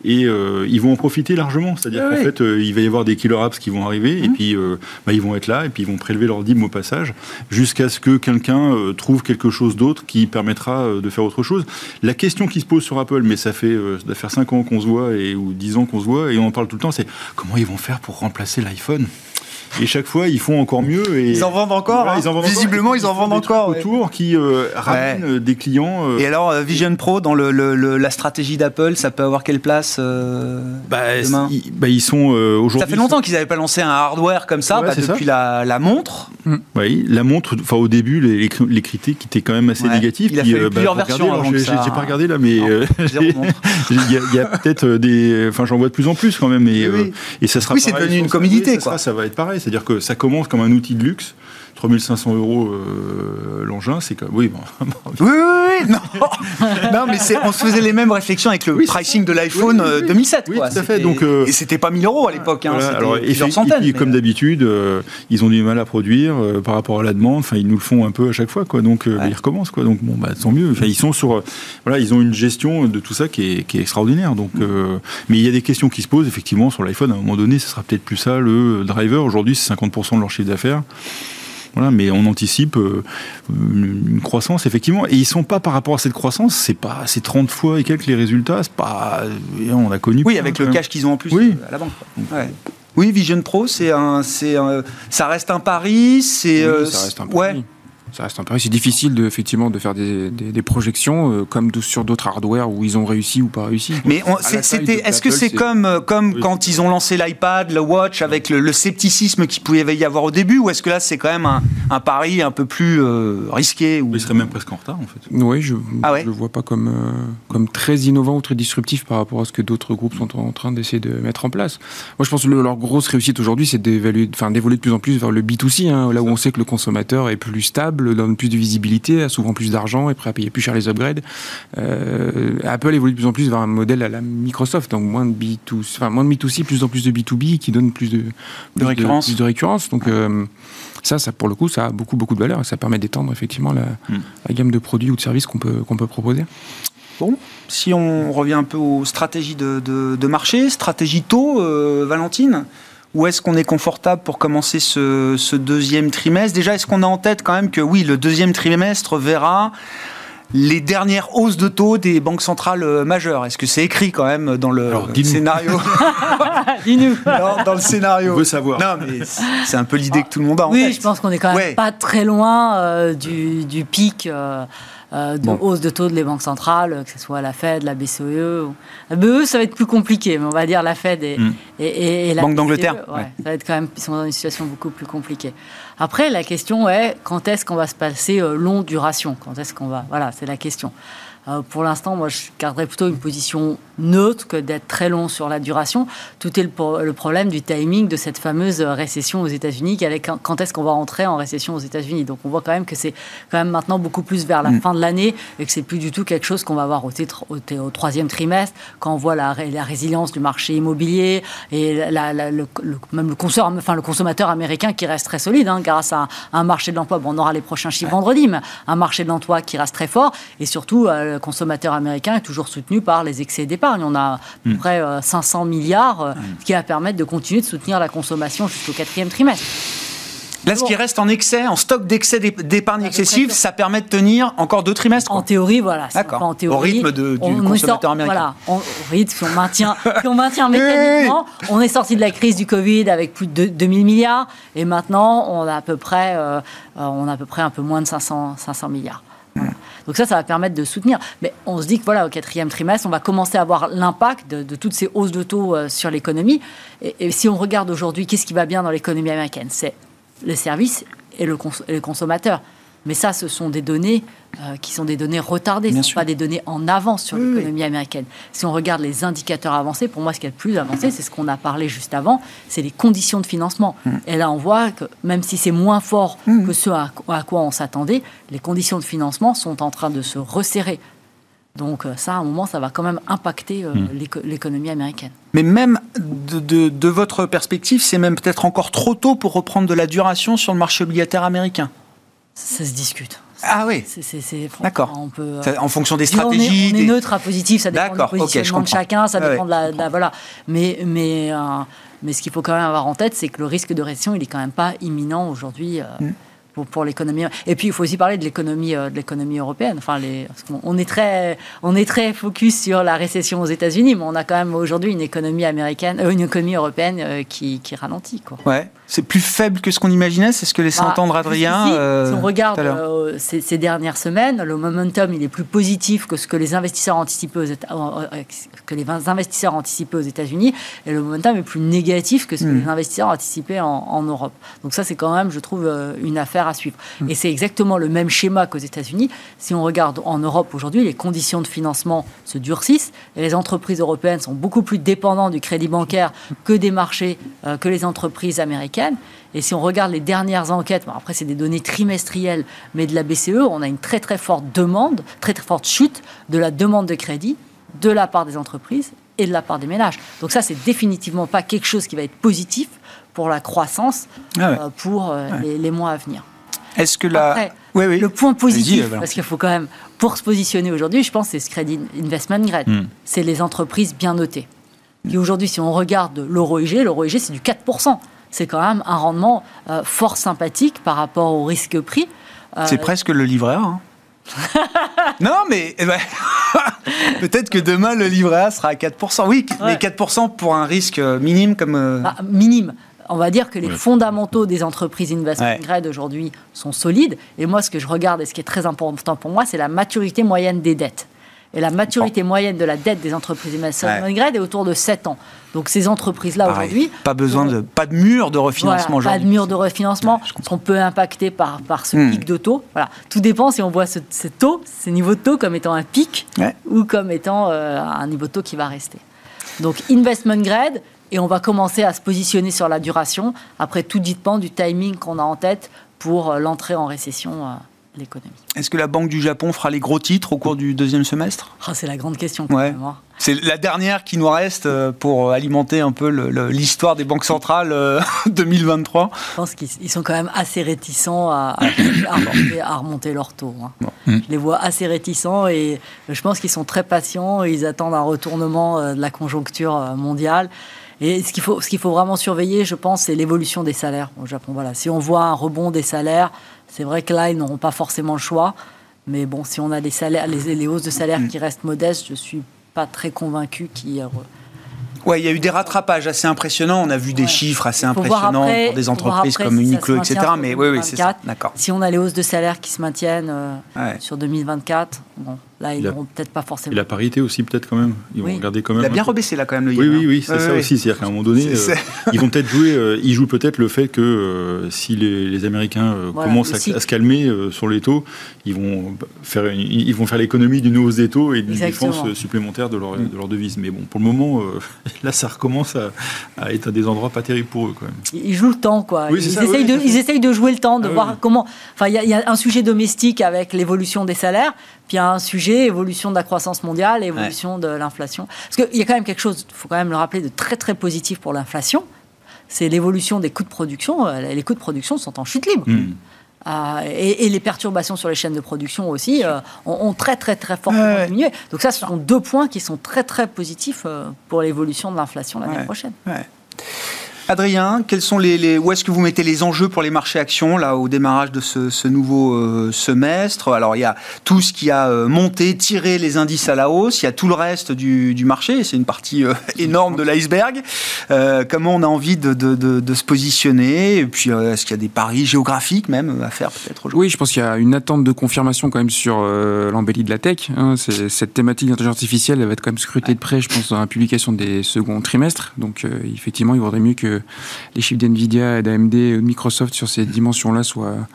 et euh, ils vont en profiter largement. C'est-à-dire qu'en fait, euh, il va y avoir des killer apps qui vont arriver, et mmh. puis euh, bah, ils vont être là, et puis ils vont prélever leur DIM au passage, jusqu'à ce que quelqu'un trouve quelque chose d'autre qui permettra de faire autre chose. La question qui se pose sur Apple, mais ça fait, ça faire 5 ans qu'on se voit, et, ou 10 ans qu'on se voit, et on en parle tout le temps, c'est comment ils vont faire pour remplacer l'iPhone? Et chaque fois, ils font encore mieux. Et ils en vendent encore. Voilà, hein. ils en vendent Visiblement, encore. ils en vendent des encore. trucs ouais. autour qui euh, ramènent euh, des clients. euh, Et alors, euh, Vision Pro, dans le, le- le- la stratégie d'Apple, ça peut avoir quelle place euh, bah, demain ils, bah, ils sont euh, aujourd'hui. Ça fait longtemps qu'ils n'avaient pas lancé un hardware comme ça, Ouais, bah, ça. depuis la, la montre. Oui, la montre, enfin au début, les, les, critiques étaient quand même assez Ouais. négatifs. Il a puis, fallu bah, plusieurs versions j'ai- pas regardé là, mais euh, [LAUGHS] [LAUGHS] il y a, peut-être des. Enfin, j'en vois de plus en plus quand même. Et, ça sera Oui, c'est devenu une commodité, ça va être pareil. C'est-à-dire que ça commence comme un outil de luxe. 3500 euros euh, l'engin, c'est comme. Oui, bon. [LAUGHS] Oui, oui, oui, non. [LAUGHS] non, mais c'est- on se faisait les mêmes réflexions avec le Oui, pricing de l'iPhone oui, oui, euh, oui. 2007. Oui, quoi. tout à fait, donc, euh, Et c'était pas 1000 euros à l'époque, hein, Voilà, alors, plusieurs et, centaines. et puis, mais, comme d'habitude, euh, ils ont du mal à produire euh, par rapport à la demande. Enfin, ils nous le font un peu à chaque fois, quoi. Donc, euh, Ouais. ils recommencent, quoi. Donc, bon, bah, tant mieux. Enfin, ils sont sur, voilà, ils ont une gestion de tout ça qui est, qui est extraordinaire. Donc, mais il y a des questions qui se posent effectivement sur l'iPhone. À un moment donné, ce sera peut-être plus ça le driver. Aujourd'hui, c'est 50% de leur chiffre d'affaires. Voilà, mais on anticipe euh, une croissance effectivement, et ils sont pas par rapport à cette croissance, c'est pas, c'est 30 fois et quelques les résultats, c'est pas, on a connu. Oui, plein, avec le même. cash qu'ils ont en plus Oui. euh, à la banque. Ouais. Oui, Vision Pro, c'est un, c'est un- ça reste un pari, c'est. Oui, euh, ça reste un ouais. Ça reste un pari. C'est difficile de, effectivement de faire des, des- des projections euh, comme de- sur d'autres hardware où ils ont réussi ou pas réussi. Mais c'était, est-ce que c'est comme, euh, comme Oui. quand ils ont lancé l'iPad, le Watch, avec le, le scepticisme qu'il pouvait y avoir au début, ou est-ce que là c'est quand même un, un pari un peu plus euh, risqué ou... Ils seraient même presque en retard en fait. Oui, je Ah ouais ne le vois pas comme, euh, comme très innovant ou très disruptif par rapport à ce que d'autres groupes sont en train d'essayer de mettre en place. Moi, je pense que le- leur grosse réussite aujourd'hui, c'est enfin, d'évoluer de plus en plus vers le B2C, hein, là où on sait que le consommateur est plus stable, donne plus de visibilité, a souvent plus d'argent, est prêt à payer plus cher les upgrades. Euh, Apple évolue de plus en plus vers un modèle à la Microsoft, donc moins de B2, enfin, moins de B2C, plus en plus de B2B, qui donne plus de, plus récurrence. plus de récurrence. Donc, euh, ça, ça, pour le coup, ça a beaucoup, beaucoup de valeur et ça permet d'étendre effectivement la, Mm. la gamme de produits ou de services qu'on peut, qu'on peut proposer. Bon, si on revient un peu aux stratégies de, de- de marché, stratégie taux, euh, Valentine où est-ce qu'on est confortable pour commencer ce, ce deuxième trimestre? Déjà, est-ce qu'on a en tête quand même que oui, le deuxième trimestre verra les dernières hausses de taux des banques centrales euh, majeures? Est-ce que c'est écrit quand même dans le Alors, scénario? [LAUGHS] Dis-nous. [LAUGHS] Non, Dans le scénario. On veut savoir. Non, mais c'est un peu l'idée que tout le monde a en Oui, tête. je pense qu'on est quand même Ouais. pas très loin euh, du, du pic euh, euh, de Bon. hausse de taux de les banques centrales, que ce soit la Fed, la BCE. ou- La BE, ça va être plus compliqué, mais on va dire la Fed et, Mm. et, et- et la Banque BCE, d'Angleterre, ouais, ouais. Ça va être quand même, ils sont dans une situation beaucoup plus compliquée. Après, la question est quand est-ce qu'on va se passer euh, long duration? Quand est-ce qu'on va Voilà, c'est la question. Euh, pour l'instant, moi, je garderais plutôt une position neutre que d'être très long sur la duration. Tout est le, pro- le problème du timing de cette fameuse récession aux États-Unis. Quand, est-ce qu'on va rentrer en récession aux États-Unis Donc, on voit quand même que c'est quand même maintenant beaucoup plus vers la Mm. fin de l'année et que c'est plus du tout quelque chose qu'on va voir au, titre- au, t- au troisième trimestre quand on voit la, ré- la résilience du marché immobilier et la- la- le, le- même le consommateur, enfin le consommateur américain qui reste très solide hein, grâce à un, un marché de l'emploi. Bon, on aura les prochains chiffres vendredi, mais un marché de l'emploi qui reste très fort et surtout euh, consommateur américain est toujours soutenu par les excès d'épargne. On a à peu près euh, 500 milliards, euh, ce qui va permettre de continuer de soutenir la consommation jusqu'au quatrième trimestre. Là, ce qui reste en excès, en stock d'excès d'ép- d'épargne excessive, près. ça permet de tenir encore deux trimestres. quoi. En théorie, voilà. D'accord. pas En théorie, Au rythme de- du on- consommateur américain. Voilà, on- au rythme, si on maintient, si on maintient [LAUGHS] mécaniquement, on est sorti de la crise du Covid avec plus de 2000 milliards, et maintenant on a à peu près, euh, euh, on a à peu près un peu moins de 500, 500 milliards. Donc ça, ça va permettre de soutenir. Mais on se dit que voilà, au quatrième trimestre, on va commencer à voir l'impact de, toutes ces hausses de taux euh, sur l'économie. Et, si on regarde aujourd'hui, qu'est-ce qui va bien dans l'économie américaine? C'est les services et et le consommateur. Mais ça, ce sont des données euh, qui sont des données retardées, ce ne sont pas des données en avance sur Oui, oui. l'économie américaine. Si on regarde les indicateurs avancés, pour moi, ce qui est le plus avancé, c'est ce qu'on a parlé juste avant, c'est les conditions de financement. Mm. Et là, on voit que même si c'est moins fort que ce à, à quoi on s'attendait, les conditions de financement sont en train de se resserrer. Donc euh, ça, à un moment, ça va quand même impacter euh, Mm. l'éco- l'économie américaine. Mais même de, de- de votre perspective, c'est même peut-être encore trop tôt pour reprendre de la duration sur le marché obligataire américain. Ça se discute. Ah oui, D'accord. On peut, Ça- en fonction des Disons, on est- stratégies. On est, des- neutre à positif, ça dépend du de chacun, ça dépend ouais, de, la, je de la- voilà. Mais mais euh, mais ce qu'il faut quand même avoir en tête, c'est que le risque de récession, il est quand même pas imminent aujourd'hui euh, Mm. pour, l'économie. Et puis, il faut aussi parler de l'économie, de l'économie européenne. Enfin, les, on, est très, on est très focus sur la récession aux États-Unis, mais on a quand même aujourd'hui une économie américaine, une économie européenne qui, qui ralentit. Quoi. Ouais. C'est plus faible que ce qu'on imaginait, c'est ce que laissait bah, entendre Adrien. si on regarde ces, ces, dernières semaines, le momentum il est plus positif que ce que les investisseurs anticipaient aux, que les investisseurs anticipaient aux États-Unis, et le momentum est plus négatif que ce que hmm. les investisseurs anticipaient en, Europe. Donc ça, c'est quand même, je trouve, une affaire à suivre. Hmm. Et c'est exactement le même schéma qu'aux États-Unis. Si on regarde en Europe aujourd'hui, les conditions de financement se durcissent, et les entreprises européennes sont beaucoup plus dépendantes du crédit bancaire que des marchés, que les entreprises américaines. Et si on regarde les dernières enquêtes, après c'est des données trimestrielles, mais de la BCE, on a une très très forte demande, très très forte chute de la demande de crédit de la part des entreprises et de la part des ménages. Donc ça, c'est définitivement pas quelque chose qui va être positif pour la croissance ah euh, pour euh, les, mois à venir. Est-ce que la... Après, le point positif, parce qu'il faut quand même, pour se positionner aujourd'hui, je pense, c'est ce crédit investment grade. Hmm. C'est les entreprises bien notées. Et aujourd'hui, si on regarde l'euro IG, l'euro IG, c'est du 4% c'est quand même un rendement euh, fort sympathique par rapport au risque pris. Euh, c'est presque le livret A. Hein. [LAUGHS] non, mais eh ben, [LAUGHS] peut-être que demain le livret A sera à 4%. Oui, mais 4% pour un risque euh, minime comme. Bah, minime. On va dire que les fondamentaux des entreprises investment grade aujourd'hui sont solides. Et moi, ce que je regarde et ce qui est très important pour moi, c'est la maturité moyenne des dettes. Et la maturité moyenne de la dette des entreprises investment grade est autour de 7 ans. Donc ces entreprises-là aujourd'hui... Pas besoin de... Pas de mur de refinancement Pas de mur de refinancement. On peut impacter par, par ce hmm. pic de taux. Voilà. Tout dépend si on voit ce, ce, taux, ces niveaux de taux comme étant un pic ou comme étant euh, un niveau de taux qui va rester. Donc investment grade, et on va commencer à se positionner sur la duration. Après, tout dépend du timing qu'on a en tête pour euh, l'entrée en récession. Euh, l'économie. Est-ce que la Banque du Japon fera les gros titres au cours du deuxième semestre? Ah, C'est la grande question. Hein. C'est la dernière qui nous reste euh, pour alimenter un peu l'histoire des banques centrales 2023. Euh, [LAUGHS] je pense qu'ils sont quand même assez réticents à, remonter, leur taux. Hein. Je les vois assez réticents et je pense qu'ils sont très patients. Et ils attendent un retournement euh, de la conjoncture mondiale. Et ce qu'il faut, ce qu'il faut vraiment surveiller, je pense, c'est l'évolution des salaires au Japon. Voilà, si on voit un rebond des salaires, c'est vrai que là, ils n'auront pas forcément le choix. Mais bon, si on a des salaires, les, les hausses de salaire qui restent modestes, je suis pas très convaincu qu'il Ouais, il y a eu des rattrapages assez impressionnants. On a vu des chiffres assez impressionnants pour des entreprises comme Uniqlo, etc. Mais oui, oui, c'est ça. D'accord. Si on a les hausses de salaire qui se maintiennent euh, sur 2024, bon, là, ils n'auront peut-être pas forcément. Et la parité aussi, peut-être quand même. Ils vont regarder quand même. Il a bien rebaissé là quand même le yen. Oui, oui, oui, c'est ça aussi. C'est-à-dire qu'à un moment donné, euh, ils vont peut-être jouer. Euh, ils jouent peut-être le fait que si les, Américains commencent à, se calmer sur les taux, ils vont faire, ils vont faire l'économie d'une hausse des taux et d'une défense supplémentaire de leur, de leur devise. Mais bon, pour le moment [LAUGHS] là, ça recommence à, être à des endroits pas terribles pour eux. Quand même. Ils jouent le temps, quoi. ils, essayent de, ils, essayent de, jouer le temps, de ah voir comment. Enfin, il y, a un sujet domestique avec l'évolution des salaires, puis il y a un sujet évolution de la croissance mondiale, évolution de l'inflation. Parce qu'il y a quand même quelque chose, il faut quand même le rappeler, de très très positif pour l'inflation. C'est l'évolution des coûts de production. Euh, les coûts de production sont en chute libre. Hmm. Euh, et, les perturbations sur les chaînes de production aussi euh, ont, très très très fortement diminué. Donc ça, ce sont deux points qui sont très très positifs euh, pour l'évolution de l'inflation l'année prochaine. Adrien, quels sont les, où est-ce que vous mettez les enjeux pour les marchés actions là au démarrage de ce, nouveau euh, semestre? Alors il y a tout ce qui a euh, monté, tiré les indices à la hausse, il y a tout le reste du, marché, c'est une partie euh, [LAUGHS] énorme de l'iceberg. comment on a envie de, se positionner? Et puis est-ce qu'il y a des paris géographiques même à faire peut-être Oui, je pense qu'il y a une attente de confirmation quand même sur l'embellie de la tech. Hein. cette thématique d'intelligence artificielle elle va être quand même scrutée de près, je pense, dans la publication des seconds trimestres. Donc effectivement, il vaudrait mieux que les chiffres d'NVIDIA et d'AMD et de Microsoft sur ces dimensions-là soient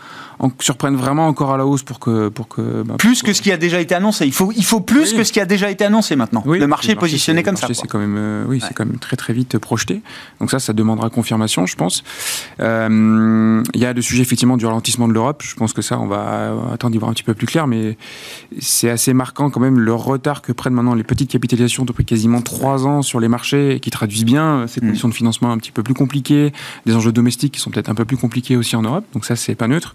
surprennent vraiment encore à la hausse pour que pour que bah, plus que ce qui a déjà été annoncé. Il faut il faut plus que ce qui a déjà été annoncé maintenant. le marché est positionné comme ça. C'est quand même euh, oui c'est quand même très très vite projeté. Donc ça ça demandera confirmation je pense. Euh, il y a le sujet effectivement du ralentissement de l'Europe. Je pense que ça on va attendre d'y voir un petit peu plus clair mais c'est assez marquant quand même le retard que prennent maintenant les petites capitalisations depuis quasiment trois ans sur les marchés qui traduisent bien ces mm. conditions de financement un petit peu plus compliquées, des enjeux domestiques qui sont peut-être un peu plus compliqués aussi en Europe. Donc ça c'est pas neutre.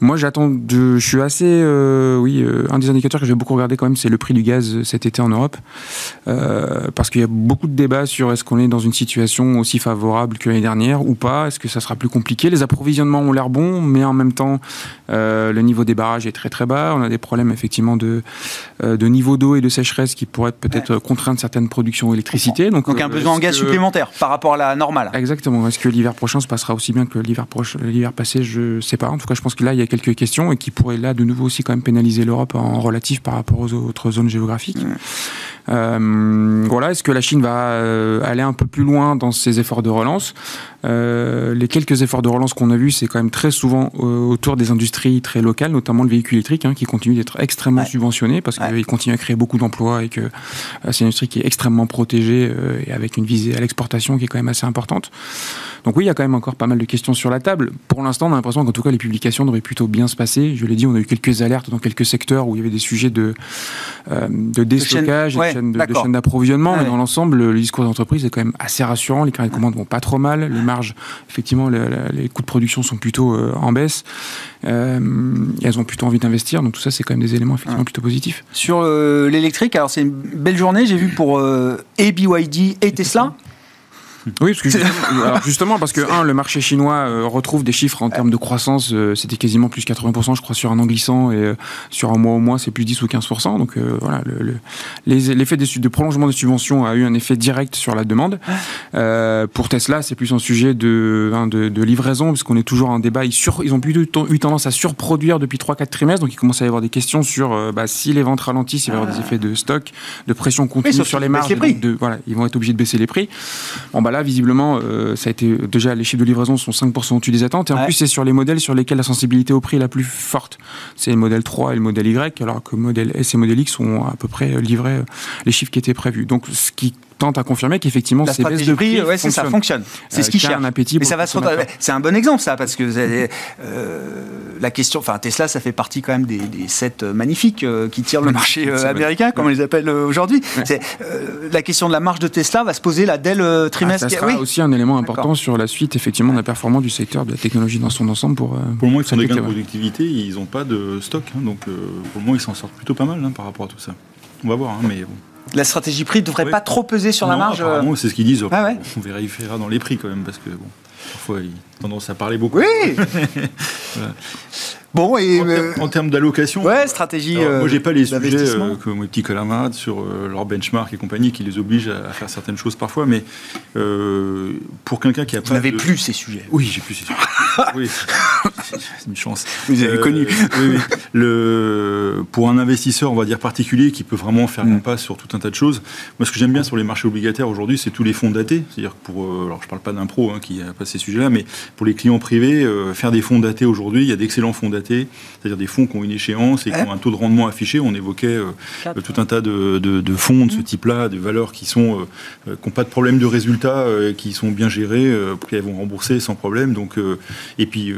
Moi, j'attends. Je suis assez. Euh, oui, euh, un des indicateurs que j'ai beaucoup regardé quand même, c'est le prix du gaz cet été en Europe. Euh, parce qu'il y a beaucoup de débats sur est-ce qu'on est dans une situation aussi favorable que l'année dernière ou pas. Est-ce que ça sera plus compliqué? Les approvisionnements ont l'air bons, mais en même temps, le niveau des barrages est très très bas. On a des problèmes effectivement de, de niveau d'eau et de sécheresse qui pourraient peut-être contraindre certaines productions d'électricité. Donc, Donc un besoin en gaz supplémentaire par rapport à la normale? Exactement. Est-ce que l'hiver prochain se passera aussi bien que l'hiver l'hiver passé? Je sais pas. En tout cas, je pense que là, il y a quelques questions et qui pourraient là de nouveau aussi quand même pénaliser l'Europe en relatif par rapport aux autres zones géographiques. Euh, voilà, est-ce que la Chine va euh, aller un peu plus loin dans ses efforts de relance? Euh, Les quelques efforts de relance qu'on a vus, c'est quand même très souvent autour des industries très locales, notamment le véhicule électrique, hein, qui continue d'être extrêmement subventionné parce qu'il continue à créer beaucoup d'emplois et que c'est une industrie qui est extrêmement protégée et avec une visée à l'exportation qui est quand même assez importante. Donc oui, il y a quand même encore pas mal de questions sur la table. Pour l'instant, on a l'impression qu'en tout cas, les publications devraient plutôt bien se passer. Je l'ai dit, on a eu quelques alertes dans quelques secteurs où il y avait des sujets de, euh, de déstockage, de chaînes d'approvisionnement. Mais dans l'ensemble, le discours d'entreprise est quand même assez rassurant. Les carnets de commandes vont pas trop mal. Les marges, effectivement, les, coûts de production sont plutôt euh, en baisse. Euh, elles ont plutôt envie d'investir. Donc tout ça, c'est quand même des éléments effectivement plutôt positifs. Sur l'électrique, alors c'est une belle journée. J'ai vu pour et BYD et Tesla. Oui, parce que, [LAUGHS] justement, parce que, un, le marché chinois euh, retrouve des chiffres en termes de croissance, euh, c'était quasiment plus 80%, je crois, sur un an glissant, et euh, sur un mois au mois, c'est plus 10 ou 15%. Donc, voilà, l'effet le, de prolongement des subventions a eu un effet direct sur la demande. pour Tesla, c'est plus un sujet de, hein, de, livraison, puisqu'on est toujours en débat. Ils, sur, ils ont plutôt eu tendance à surproduire depuis 3-4 trimestres, donc il commence à y avoir des questions sur bah, si les ventes ralentissent, il va y avoir des effets de stock, de pression continue sur les marges. De, voilà, ils vont être obligés de baisser les prix. Bon, bah visiblement, euh, ça a été déjà les chiffres de livraison sont 5% au-dessus des attentes. Et en plus, c'est sur les modèles sur lesquels la sensibilité au prix est la plus forte. C'est le modèle 3 et le modèle Y, alors que modèle S et modèle X ont à peu près livré euh, les chiffres qui étaient prévus. Donc, ce qui tente à confirmer qu'effectivement ces baisses de prix, ouais, ça fonctionne. C'est ce qui cherche. Un appétit ça va C'est un bon exemple ça parce que euh, la question, enfin Tesla, ça fait partie quand même des, des sept magnifiques euh, qui tirent le marché euh, américain, comme on les appelle aujourd'hui. la question de la marge de Tesla va se poser là dès le trimestre. Ah, ça sera aussi un élément important sur la suite effectivement de la performance du secteur de la technologie dans son ensemble pour. pour le moment, ils sont des gains de productivité, ils n'ont pas de stock, hein, donc pour le moment, ils s'en sortent plutôt pas mal hein, par rapport à tout ça. On va voir, hein, mais bon la stratégie prix ne devrait pas trop peser sur la marge euh C'est ce qu'ils disent. Ah on vérifiera dans les prix quand même, parce que bon, parfois ils ont tendance à parler beaucoup. Oui [LAUGHS] Bon, et en, termes d'allocation, ouais, stratégie. Alors, moi, j'ai pas les sujets euh, que mes petits camarades sur euh, leur benchmark et compagnie qui les obligent à, faire certaines choses parfois, mais euh, pour quelqu'un qui a Vous n'avez plus ces sujets. Oui, j'ai plus ces sujets. [LAUGHS] oui, [LAUGHS] une chance. Vous avez connu. oui, Le, pour un investisseur, on va dire particulier, qui peut vraiment faire mm. passe sur tout un tas de choses. Moi, ce que j'aime bien sur les marchés obligataires aujourd'hui, c'est tous les fonds datés. C'est-à-dire que pour, alors je parle pas d'un pro hein, qui a pas ces sujets-là, mais pour les clients privés, faire des fonds datés aujourd'hui, il y a d'excellents fonds datés c'est-à-dire des fonds qui ont une échéance et qui ont un taux de rendement affiché. On évoquait euh, tout un tas de, fonds de ce mmh. type-là, de valeurs qui sont euh, qui n'ont pas de problème de résultat, euh, qui sont bien gérées, qui vont rembourser sans problème. Donc, et puis,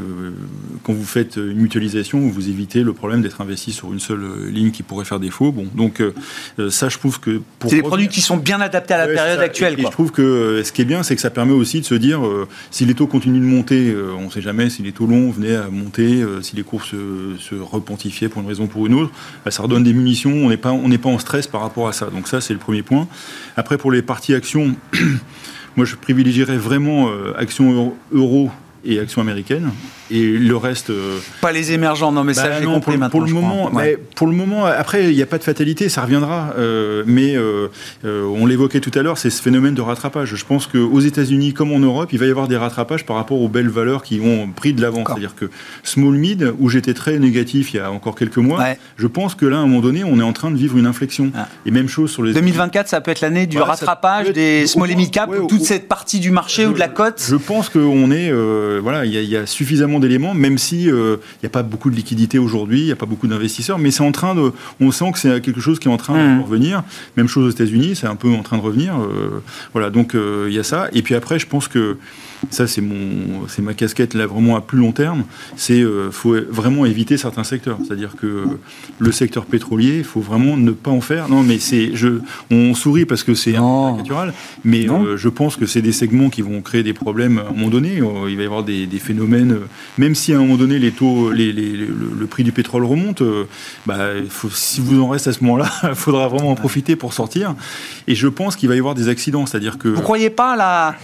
quand vous faites une mutualisation, vous évitez le problème d'être investi sur une seule ligne qui pourrait faire défaut. Bon, donc ça, je trouve que pour c'est des produits qui sont bien adaptés à la période actuelle. Et, je trouve que ce qui est bien, c'est que ça permet aussi de se dire si les taux continuent de monter, on ne sait jamais si les taux longs venaient à monter, si les cours se, repontifier pour une raison ou pour une autre, bah, ça redonne des munitions, on n'est pas, on pas en stress par rapport à ça. Donc ça, c'est le premier point. Après, pour les parties actions, [CLEARS THROAT] moi, je privilégierais vraiment euh, actions euro et actions américaines. Et le reste. Euh, pas les émergents, non, mais ça, bah j'ai compris pour, maintenant. Pour le, moment, pour le moment, après, il n'y a pas de fatalité, ça reviendra. Euh, mais euh, on l'évoquait tout à l'heure, c'est ce phénomène de rattrapage. Je pense qu'aux États-Unis, comme en Europe, il va y avoir des rattrapages par rapport aux belles valeurs qui ont pris de l'avant. C'est-à-dire que small mid, où j'étais très négatif il y a encore quelques mois, je pense que là, à un moment donné, on est en train de vivre une inflexion. Ah. Et même chose sur les. 2024, ça peut être l'année du rattrapage des small et mid cap, toute cette partie du marché ou de la cote. Je pense qu'on est. voilà, il y, a suffisamment d'éléments, même si il euh, n'y a pas beaucoup de liquidités aujourd'hui, il n'y a pas beaucoup d'investisseurs, mais c'est en train de. On sent que c'est quelque chose qui est en train de mmh. revenir. Même chose aux États-Unis, c'est un peu en train de revenir. Euh, voilà, donc euh, il y a ça. Et puis après, je pense que ça c'est mon, c'est ma casquette là vraiment à plus long terme. C'est euh, faut vraiment éviter certains secteurs. C'est-à-dire que le secteur pétrolier, il faut vraiment ne pas en faire. Non, mais c'est, je, on sourit parce que c'est un naturel, mais euh, je pense que c'est des segments qui vont créer des problèmes à un moment donné. Euh, il va y avoir des, phénomènes même si à un moment donné les taux, les, le, prix du pétrole remonte, bah, faut, si vous en restez à ce moment-là, il [LAUGHS] faudra vraiment en profiter pour sortir. Et je pense qu'il va y avoir des accidents, c'est-à-dire que. Vous croyez pas à la,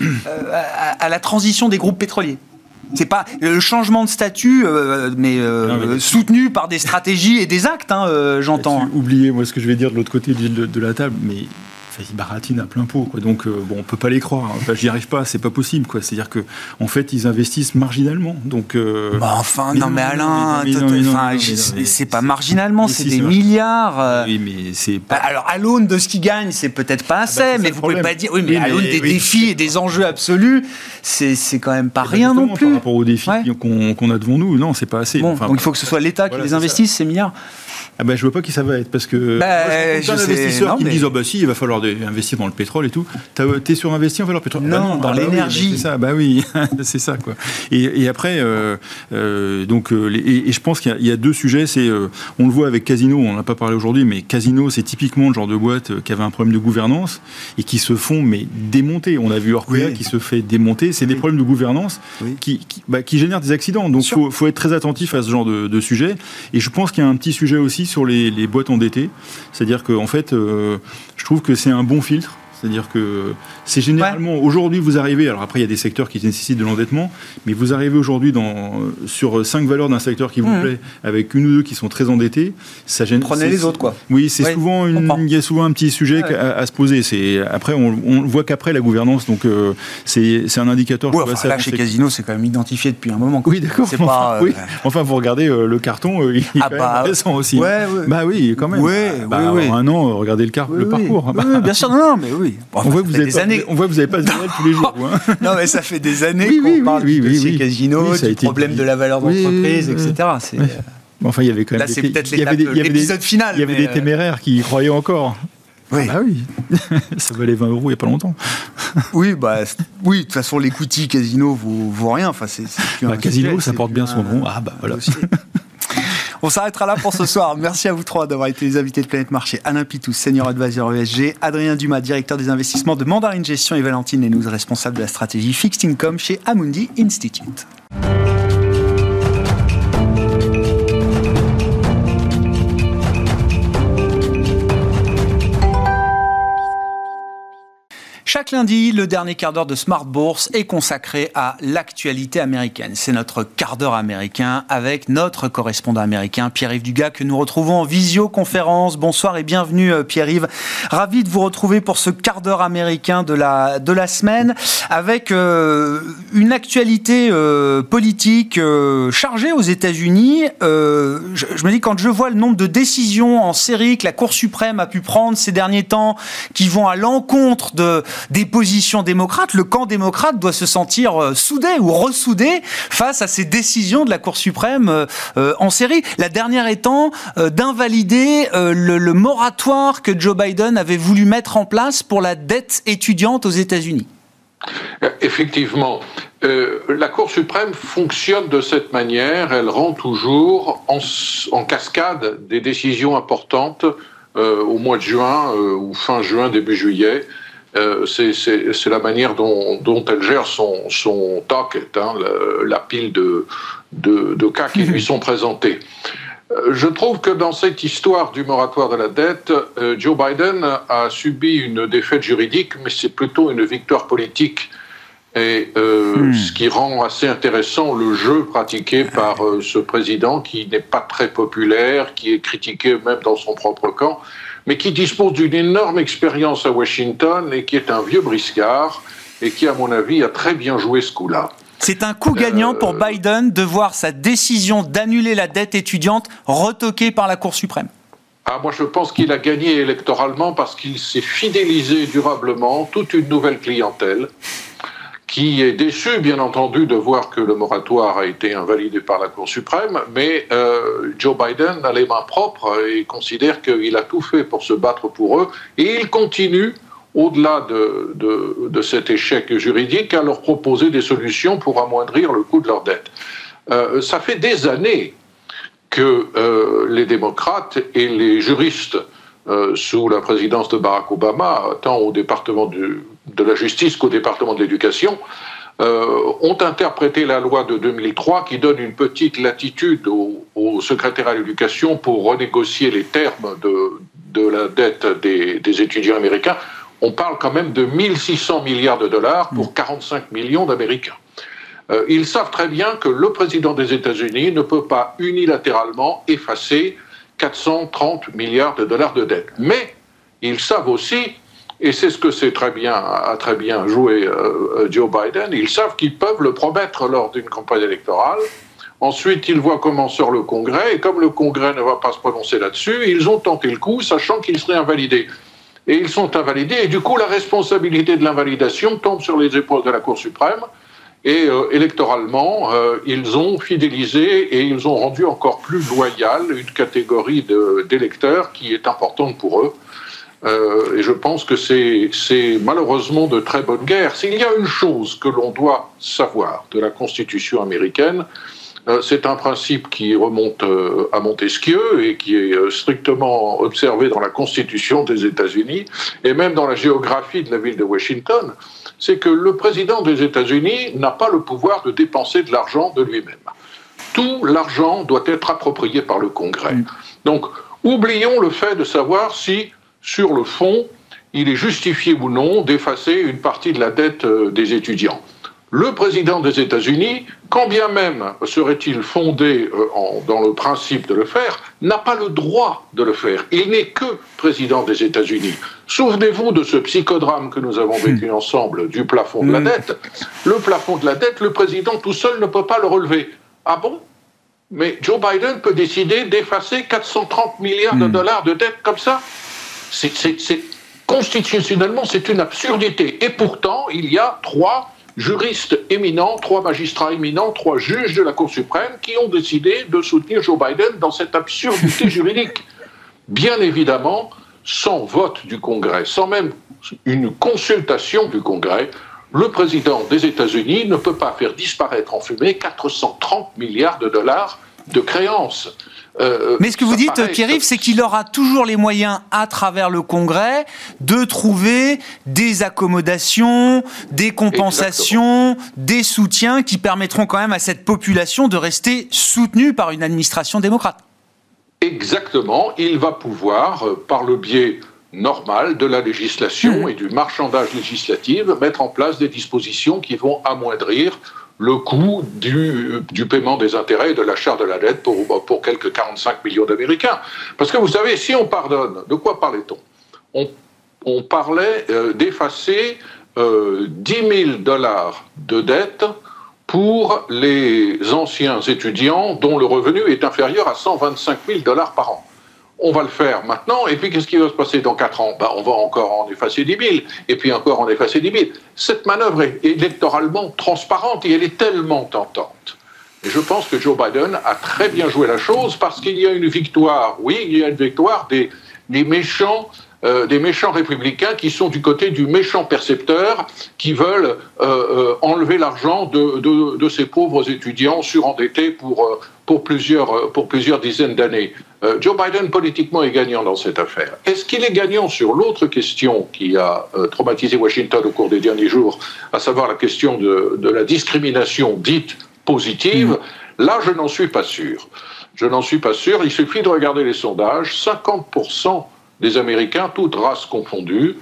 à la transition des groupes pétroliers c'est pas le changement de statut, mais, soutenu par des stratégies et des actes, hein, j'entends. Oubliez moi ce que je vais dire de l'autre côté de, la table, mais ils baratinent à plein pot. Quoi. Donc, euh, bon, on peut pas les croire. Enfin, J'y arrive pas, c'est pas possible. Quoi. C'est-à-dire que, en fait, ils investissent marginalement. Donc, euh, bah, enfin, non, mais Alain, c'est pas marginalement, c'est des milliards. Euh. Oui, mais c'est pas. Bah, alors, à l'aune de ce qu'ils gagnent, c'est peut-être pas ah, bah, assez, mais vous pouvez pas dire. Oui, mais, à l'aune des défis et des enjeux absolus, c'est quand même pas rien non plus. Par rapport aux défis qu'on a devant nous, non, c'est pas assez. donc, il faut que ce soit l'État qui les investisse, ces milliards. Ah ben, je vois pas qui ça va être parce que bah, moi, je investisseurs qui me disent oh bah si il va falloir investir dans le pétrole et tout. T'es surinvesti en valeur pétrole Non, bah non dans l'énergie. c'est ça. Bah oui, [LAUGHS] c'est ça quoi. Et, et après euh, euh, donc euh, et, je pense qu'il y, a deux sujets. C'est on le voit avec Casino. On n'a pas parlé aujourd'hui, mais Casino c'est typiquement le genre de boîte qui avait un problème de gouvernance et qui se font mais démonter. On a vu Orpea qui se fait démonter. C'est des problèmes de gouvernance qui qui, bah, qui, génèrent des accidents. Donc faut, faut être très attentif à ce genre de, de sujet. Et je pense qu'il y a un petit sujet aussi sur les, boîtes endettées. C'est-à-dire qu'en en fait, euh, je trouve que c'est un bon filtre c'est-à-dire que c'est généralement, aujourd'hui, vous arrivez, alors après, il y a des secteurs qui nécessitent de l'endettement, mais vous arrivez aujourd'hui sur cinq valeurs d'un secteur qui vous mmh. plaît, avec une ou deux qui sont très endettées, ça gêne. Prenez les autres, quoi. Oui, c'est souvent une, il y a souvent un petit sujet à, se poser. C'est, après, on, voit qu'après la gouvernance, donc euh, c'est, un indicateur. Oui, enfin, là, chez Casino, c'est quand même identifié depuis un moment. Oui, d'accord. Enfin, oui. Euh, enfin, vous regardez euh, le carton, il est ah, bah, intéressant aussi. Ouais, Bah oui, quand même. bah, Un an, regardez le, car le parcours. bien sûr, non, mais oui on, voit que vous avez années... on voit que vous n'avez pas de Noël tous les jours. Hein. [LAUGHS] non, mais ça fait des années qu'on parle du dossier Casino, du problème de la valeur d'entreprise, etc. C'est... enfin, il y avait quand même. Là, c'est peut-être final. Il y avait des euh, téméraires qui y croyaient encore. Oui. Ah bah oui, [LAUGHS] ça valait 20 euros il n'y a pas longtemps. [LAUGHS] oui, bah, oui, de toute façon, l'écoutille casino vaut, vaut rien. Enfin, c'est, bah, casino, ça porte bien son nom. Ah bah voilà. On s'arrêtera là pour ce soir. [LAUGHS] Merci à vous trois d'avoir été les invités de Planète Marché. Alain Pitou, senior advisor ESG, Adrien Dumas, directeur des investissements de Mandarin Gestion et Valentine Lénouz, responsable de la stratégie Fixed Income chez Amundi Institute. Lundi, le dernier quart d'heure de Smart Bourse est consacré à l'actualité américaine. C'est notre quart d'heure américain avec notre correspondant américain, Pierre-Yves Dugas, que nous retrouvons en visioconférence. Bonsoir et bienvenue, euh, Pierre-Yves. Ravi de vous retrouver pour ce quart d'heure américain de la, de la semaine avec euh, une actualité euh, politique chargée aux États-Unis. Je, me dis, quand je vois le nombre de décisions en série que la Cour suprême a pu prendre ces derniers temps qui vont à l'encontre de des positions démocrates, le camp démocrate doit se sentir euh, soudé ou ressoudé face à ces décisions de la Cour suprême euh, euh, en série. La dernière étant d'invalider le, moratoire que Joe Biden avait voulu mettre en place pour la dette étudiante aux États-Unis. Effectivement, la Cour suprême fonctionne de cette manière. Elle rend toujours en, cascade des décisions importantes au mois de juin ou fin juin, début juillet. Euh, c'est la manière dont, elle gère son, son docket, hein, la, pile de, de, cas qui lui [LAUGHS] sont présentés. Euh, je trouve que dans cette histoire du moratoire de la dette, euh, Joe Biden a subi une défaite juridique, mais c'est plutôt une victoire politique. Et hmm. ce qui rend assez intéressant le jeu pratiqué par ce président qui n'est pas très populaire, qui est critiqué même dans son propre camp, mais qui dispose d'une énorme expérience à Washington et qui est un vieux briscard et qui, à mon avis, a très bien joué ce coup-là. C'est un coup gagnant pour euh, Biden de voir sa décision d'annuler la dette étudiante retoquée par la Cour suprême. Ah, moi, je pense qu'il a gagné électoralement parce qu'il s'est fidélisé durablement toute une nouvelle clientèle qui est déçu, bien entendu, de voir que le moratoire a été invalidé par la Cour suprême, mais euh, Joe Biden a les mains propres et considère qu'il a tout fait pour se battre pour eux, et il continue, au-delà de, de, cet échec juridique, à leur proposer des solutions pour amoindrir le coût de leur dette. Euh, ça fait des années que euh, les démocrates et les juristes sous la présidence de Barack Obama, tant au département du de la justice qu'au département de l'éducation, ont interprété la loi de 2003 qui donne une petite latitude au, secrétaire à l'éducation pour renégocier les termes de, la dette des, des, étudiants américains. On parle quand même de 1600 milliards de dollars pour 45 millions d'Américains. Euh, ils savent très bien que le président des États-Unis ne peut pas unilatéralement effacer 430 milliards de dollars de dette. Mais ils savent aussi, et c'est ce que c'est très bien, a très bien joué euh, Joe Biden, ils savent qu'ils peuvent le promettre lors d'une campagne électorale. Ensuite, ils voient comment sort le Congrès, et comme le Congrès ne va pas se prononcer là-dessus, ils ont tenté le coup, sachant qu'ils seraient invalidés. Et ils sont invalidés, et du coup, la responsabilité de l'invalidation tombe sur les épaules de la Cour suprême, et euh, électoralement, euh, ils ont fidélisé et ils ont rendu encore plus loyal une catégorie d'électeurs qui est importante pour eux. Euh, et je pense que c'est malheureusement de très bonne guerre. S'il y a une chose que l'on doit savoir de la Constitution américaine, c'est un principe qui remonte à Montesquieu et qui est strictement observé dans la Constitution des États-Unis et même dans la géographie de la ville de Washington c'est que le président des États-Unis n'a pas le pouvoir de dépenser de l'argent de lui-même. Tout l'argent doit être approprié par le Congrès. Mm. Donc, oublions le fait de savoir si, sur le fond, il est justifié ou non d'effacer une partie de la dette euh, des étudiants le président des États-Unis, quand bien même serait-il fondé euh, dans le principe de le faire, n'a pas le droit de le faire. Il n'est que président des États-Unis. Souvenez-vous de ce psychodrame que nous avons vécu hmm. ensemble du plafond de la hmm. dette. Le plafond de la dette, le président tout seul ne peut pas le relever. Ah bon? Mais Joe Biden peut décider d'effacer 430 milliards de hmm. dollars de dette comme ça? C'est, Constitutionnellement, c'est une absurdité. Et pourtant, il y a trois juristes éminents, trois magistrats éminents, trois juges de la Cour suprême qui ont décidé de soutenir Joe Biden dans cette absurdité [LAUGHS] juridique. Bien évidemment, sans vote du Congrès, sans même une consultation du Congrès, le président des États-Unis ne peut pas faire disparaître en fumée 430 milliards de dollars de créances. Euh, Mais ce que vous dites, Pierre, c'est qu'il aura toujours les moyens, à travers le Congrès, de trouver des accommodations, des compensations, des soutiens qui permettront quand même à cette population de rester soutenue par une administration démocrate. Exactement. Il va pouvoir, euh, par le biais normal de la législation mmh. et du marchandage législatif, mettre en place des dispositions qui vont amoindrir le coût du, paiement des intérêts et de l'achat de la dette pour, pour quelques 45 millions d'Américains. Parce que vous savez, si on pardonne, de quoi parlait-on? On, parlait euh, d'effacer euh, 10 000 dollars de dette pour les anciens étudiants dont le revenu est inférieur à 125 000 dollars par an on va le faire maintenant, et puis qu'est-ce qui va se passer dans 4 ans? Ben, On va encore en effacer 10 000, et puis encore en effacer 10 000. Cette manœuvre est électoralement transparente et elle est tellement tentante. Et je pense que Joe Biden a très bien joué la chose parce qu'il y a une victoire, oui, il y a une victoire des, des méchants euh, des méchants républicains qui sont du côté du méchant percepteur, qui veulent euh, euh, enlever l'argent de, de, ces pauvres étudiants surendettés pour, pour, plusieurs, pour plusieurs dizaines d'années. Joe Biden, politiquement, est gagnant dans cette affaire. Est-ce qu'il est gagnant sur l'autre question qui a traumatisé Washington au cours des derniers jours, à savoir la question de, de la discrimination dite positive? Mmh. Là, je n'en suis pas sûr. Je n'en suis pas sûr. Il suffit de regarder les sondages. 50% des Américains, toutes races confondues,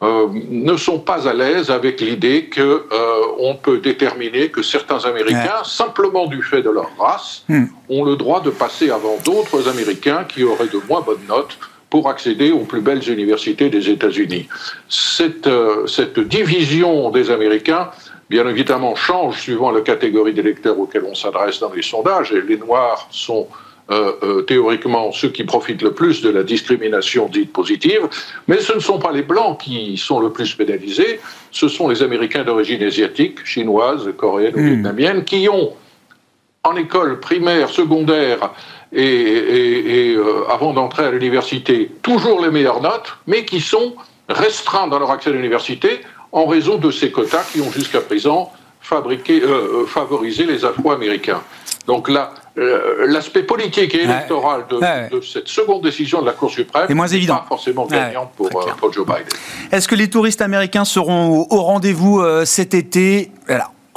euh, ne sont pas à l'aise avec l'idée qu'on euh, peut déterminer que certains Américains, simplement du fait de leur race, hmm. ont le droit de passer avant d'autres Américains qui auraient de moins bonnes notes pour accéder aux plus belles universités des États-Unis. Cette, euh, cette division des Américains, bien évidemment, change suivant la catégorie d'électeurs auxquels on s'adresse dans les sondages, et les Noirs sont euh, euh, théoriquement ceux qui profitent le plus de la discrimination dite positive, mais ce ne sont pas les Blancs qui sont le plus pénalisés, ce sont les Américains d'origine asiatique, chinoise, coréenne ou hmm. vietnamienne, qui ont, en école primaire, secondaire, et, euh, avant d'entrer à l'université, toujours les meilleures notes, mais qui sont restreints dans leur accès à l'université en raison de ces quotas qui ont jusqu'à présent fabriqué, favorisé les Afro-Américains. Donc là, l'aspect politique et électoral de, cette seconde décision de la Cour suprême est moins évident. pas forcément gagnante pour, euh, pour, Joe Biden. Est-ce que les touristes américains seront au, rendez-vous euh, cet été?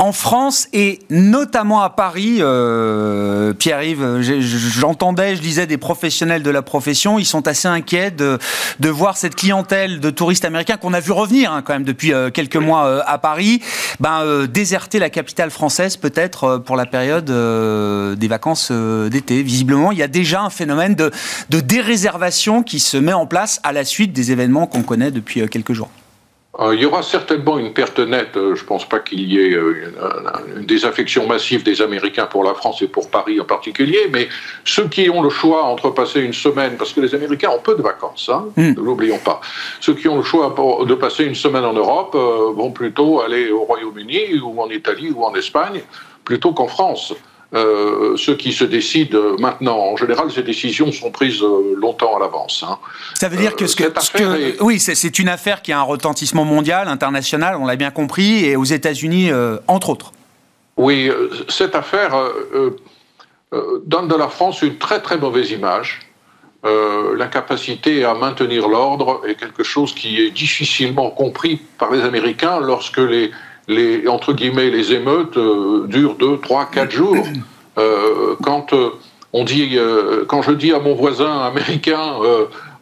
En France et notamment à Paris, euh, Pierre-Yves, j'entendais, je lisais des professionnels de la profession, ils sont assez inquiets de, de voir cette clientèle de touristes américains qu'on a vu revenir hein, quand même depuis euh, quelques mois euh, à Paris, ben, déserter la capitale française peut-être pour la période des vacances d'été. Visiblement, il y a déjà un phénomène de, de déréservation qui se met en place à la suite des événements qu'on connaît depuis quelques jours. Euh, il y aura certainement une perte nette. Euh, je ne pense pas qu'il y ait euh, une, désaffection massive des Américains pour la France et pour Paris en particulier, mais ceux qui ont le choix entre passer une semaine, parce que les Américains ont peu de vacances, hein, hmm. ne l'oublions pas, ceux qui ont le choix de passer une semaine en Europe vont plutôt aller au Royaume-Uni ou en Italie ou en Espagne plutôt qu'en France. Euh, ceux qui se décident maintenant. En général, ces décisions sont prises euh, longtemps à l'avance. Hein. Ça veut dire que, ce que, oui, c'est une affaire qui a un retentissement mondial, international, on l'a bien compris, et aux États-Unis, euh, entre autres. Oui, cette affaire donne de la France une très très mauvaise image. L'incapacité à maintenir l'ordre est quelque chose qui est difficilement compris par les Américains lorsque les les, entre guillemets, les émeutes euh, durent 2, 3, 4 jours. Euh, quand, euh, on dit, quand je dis à mon voisin américain,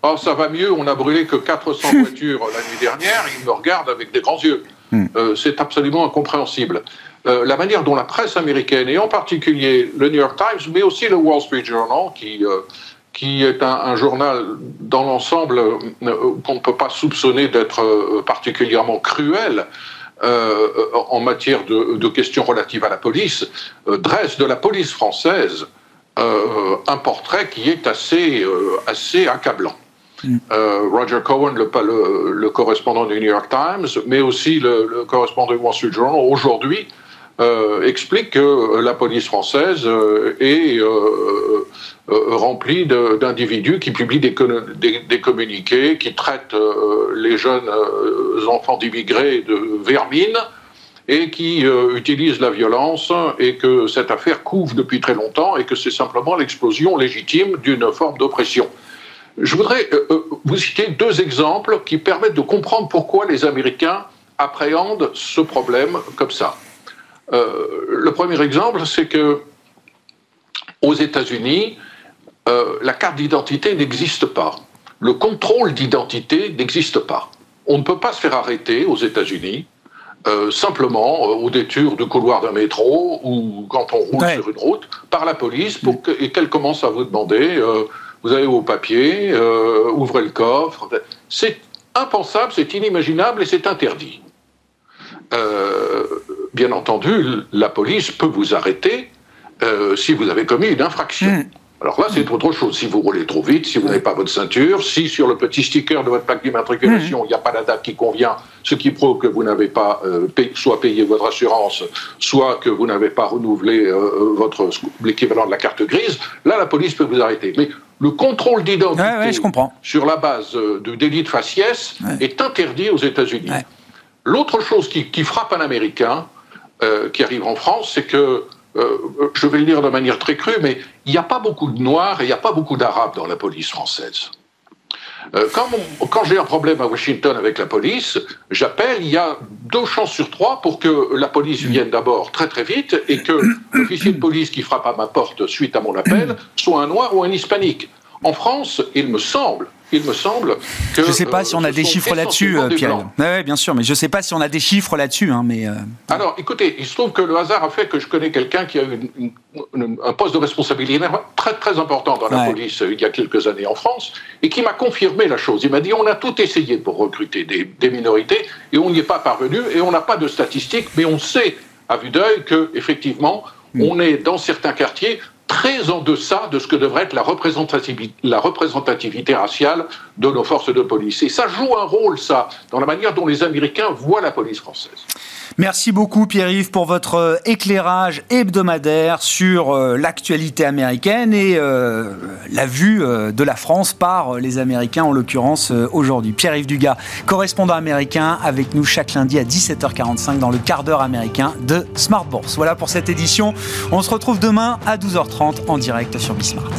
oh, ça va mieux, on a brûlé que 400 [LAUGHS] voitures la nuit dernière, il me regarde avec des grands yeux. Hmm. C'est absolument incompréhensible. la manière dont la presse américaine, et en particulier le New York Times, mais aussi le Wall Street Journal, qui, qui est un, un journal dans l'ensemble qu'on ne peut pas soupçonner d'être particulièrement cruel, en matière de, questions relatives à la police, euh, dresse de la police française euh, un portrait qui est assez, assez accablant. Mm. Roger Cohen, le, le, correspondant du New York Times, mais aussi le, correspondant du Wall Street Journal, aujourd'hui, explique que la police française est euh, rempli d'individus qui publient des, communiqués, qui traitent euh, les jeunes euh, enfants d'immigrés de vermine et qui utilisent la violence et que cette affaire couvre depuis très longtemps et que c'est simplement l'explosion légitime d'une forme d'oppression. Je voudrais vous citer deux exemples qui permettent de comprendre pourquoi les Américains appréhendent ce problème comme ça. le premier exemple, c'est que aux États-Unis, euh, la carte d'identité n'existe pas. Le contrôle d'identité n'existe pas. On ne peut pas se faire arrêter aux États-Unis euh, simplement euh, au détour du couloir d'un métro ou quand on roule sur une route par la police pour et qu'elle commence à vous demander vous avez vos papiers, ouvrez le coffre. C'est impensable, c'est inimaginable et c'est interdit. bien entendu, la police peut vous arrêter si vous avez commis une infraction. Hmm. Alors là, c'est autre chose. Si vous roulez trop vite, si vous n'avez pas votre ceinture, si sur le petit sticker de votre plaque d'immatriculation, mmh. il n'y a pas la date qui convient, ce qui prouve que vous n'avez pas euh, soit payé votre assurance, soit que vous n'avez pas renouvelé euh, euh, votre l'équivalent de la carte grise, là, la police peut vous arrêter. Mais le contrôle d'identité sur la base du délit de faciès est interdit aux États-Unis. L'autre chose qui, qui, frappe un Américain qui arrive en France, c'est que euh, je vais le dire de manière très crue, mais il n'y a pas beaucoup de Noirs et il n'y a pas beaucoup d'Arabes dans la police française. Euh, quand, j'ai un problème à Washington avec la police, j'appelle, il y a deux chances sur trois pour que la police vienne d'abord très très vite et que [COUGHS] l'officier de police qui frappe à ma porte suite à mon appel soit un noir ou un hispanique. En France, il me semble, il me semble que. Je ne sais pas si on a des chiffres là-dessus, euh, Pierre. Oui, bien sûr, mais je ne sais pas si on a des chiffres là-dessus. Hein, mais, euh, Alors, écoutez, il se trouve que le hasard a fait que je connais quelqu'un qui a eu un poste de responsabilité très, très important dans la police euh, il y a quelques années en France et qui m'a confirmé la chose. Il m'a dit on a tout essayé pour recruter des, des minorités et on n'y est pas parvenu et on n'a pas de statistiques, mais on sait à vue d'œil que, effectivement, mm. on est dans certains quartiers très en deçà de ce que devrait être la représentativité, la représentativité raciale de nos forces de police. Et ça joue un rôle, ça, dans la manière dont les Américains voient la police française. Merci beaucoup Pierre-Yves pour votre euh, éclairage hebdomadaire sur euh, l'actualité américaine et euh, la vue de la France par les Américains en l'occurrence aujourd'hui. Pierre-Yves Dugas, correspondant américain avec nous chaque lundi à 17h45 dans le quart d'heure américain de Smart Bourse. Voilà pour cette édition. On se retrouve demain à 12h30 en direct sur Bismart.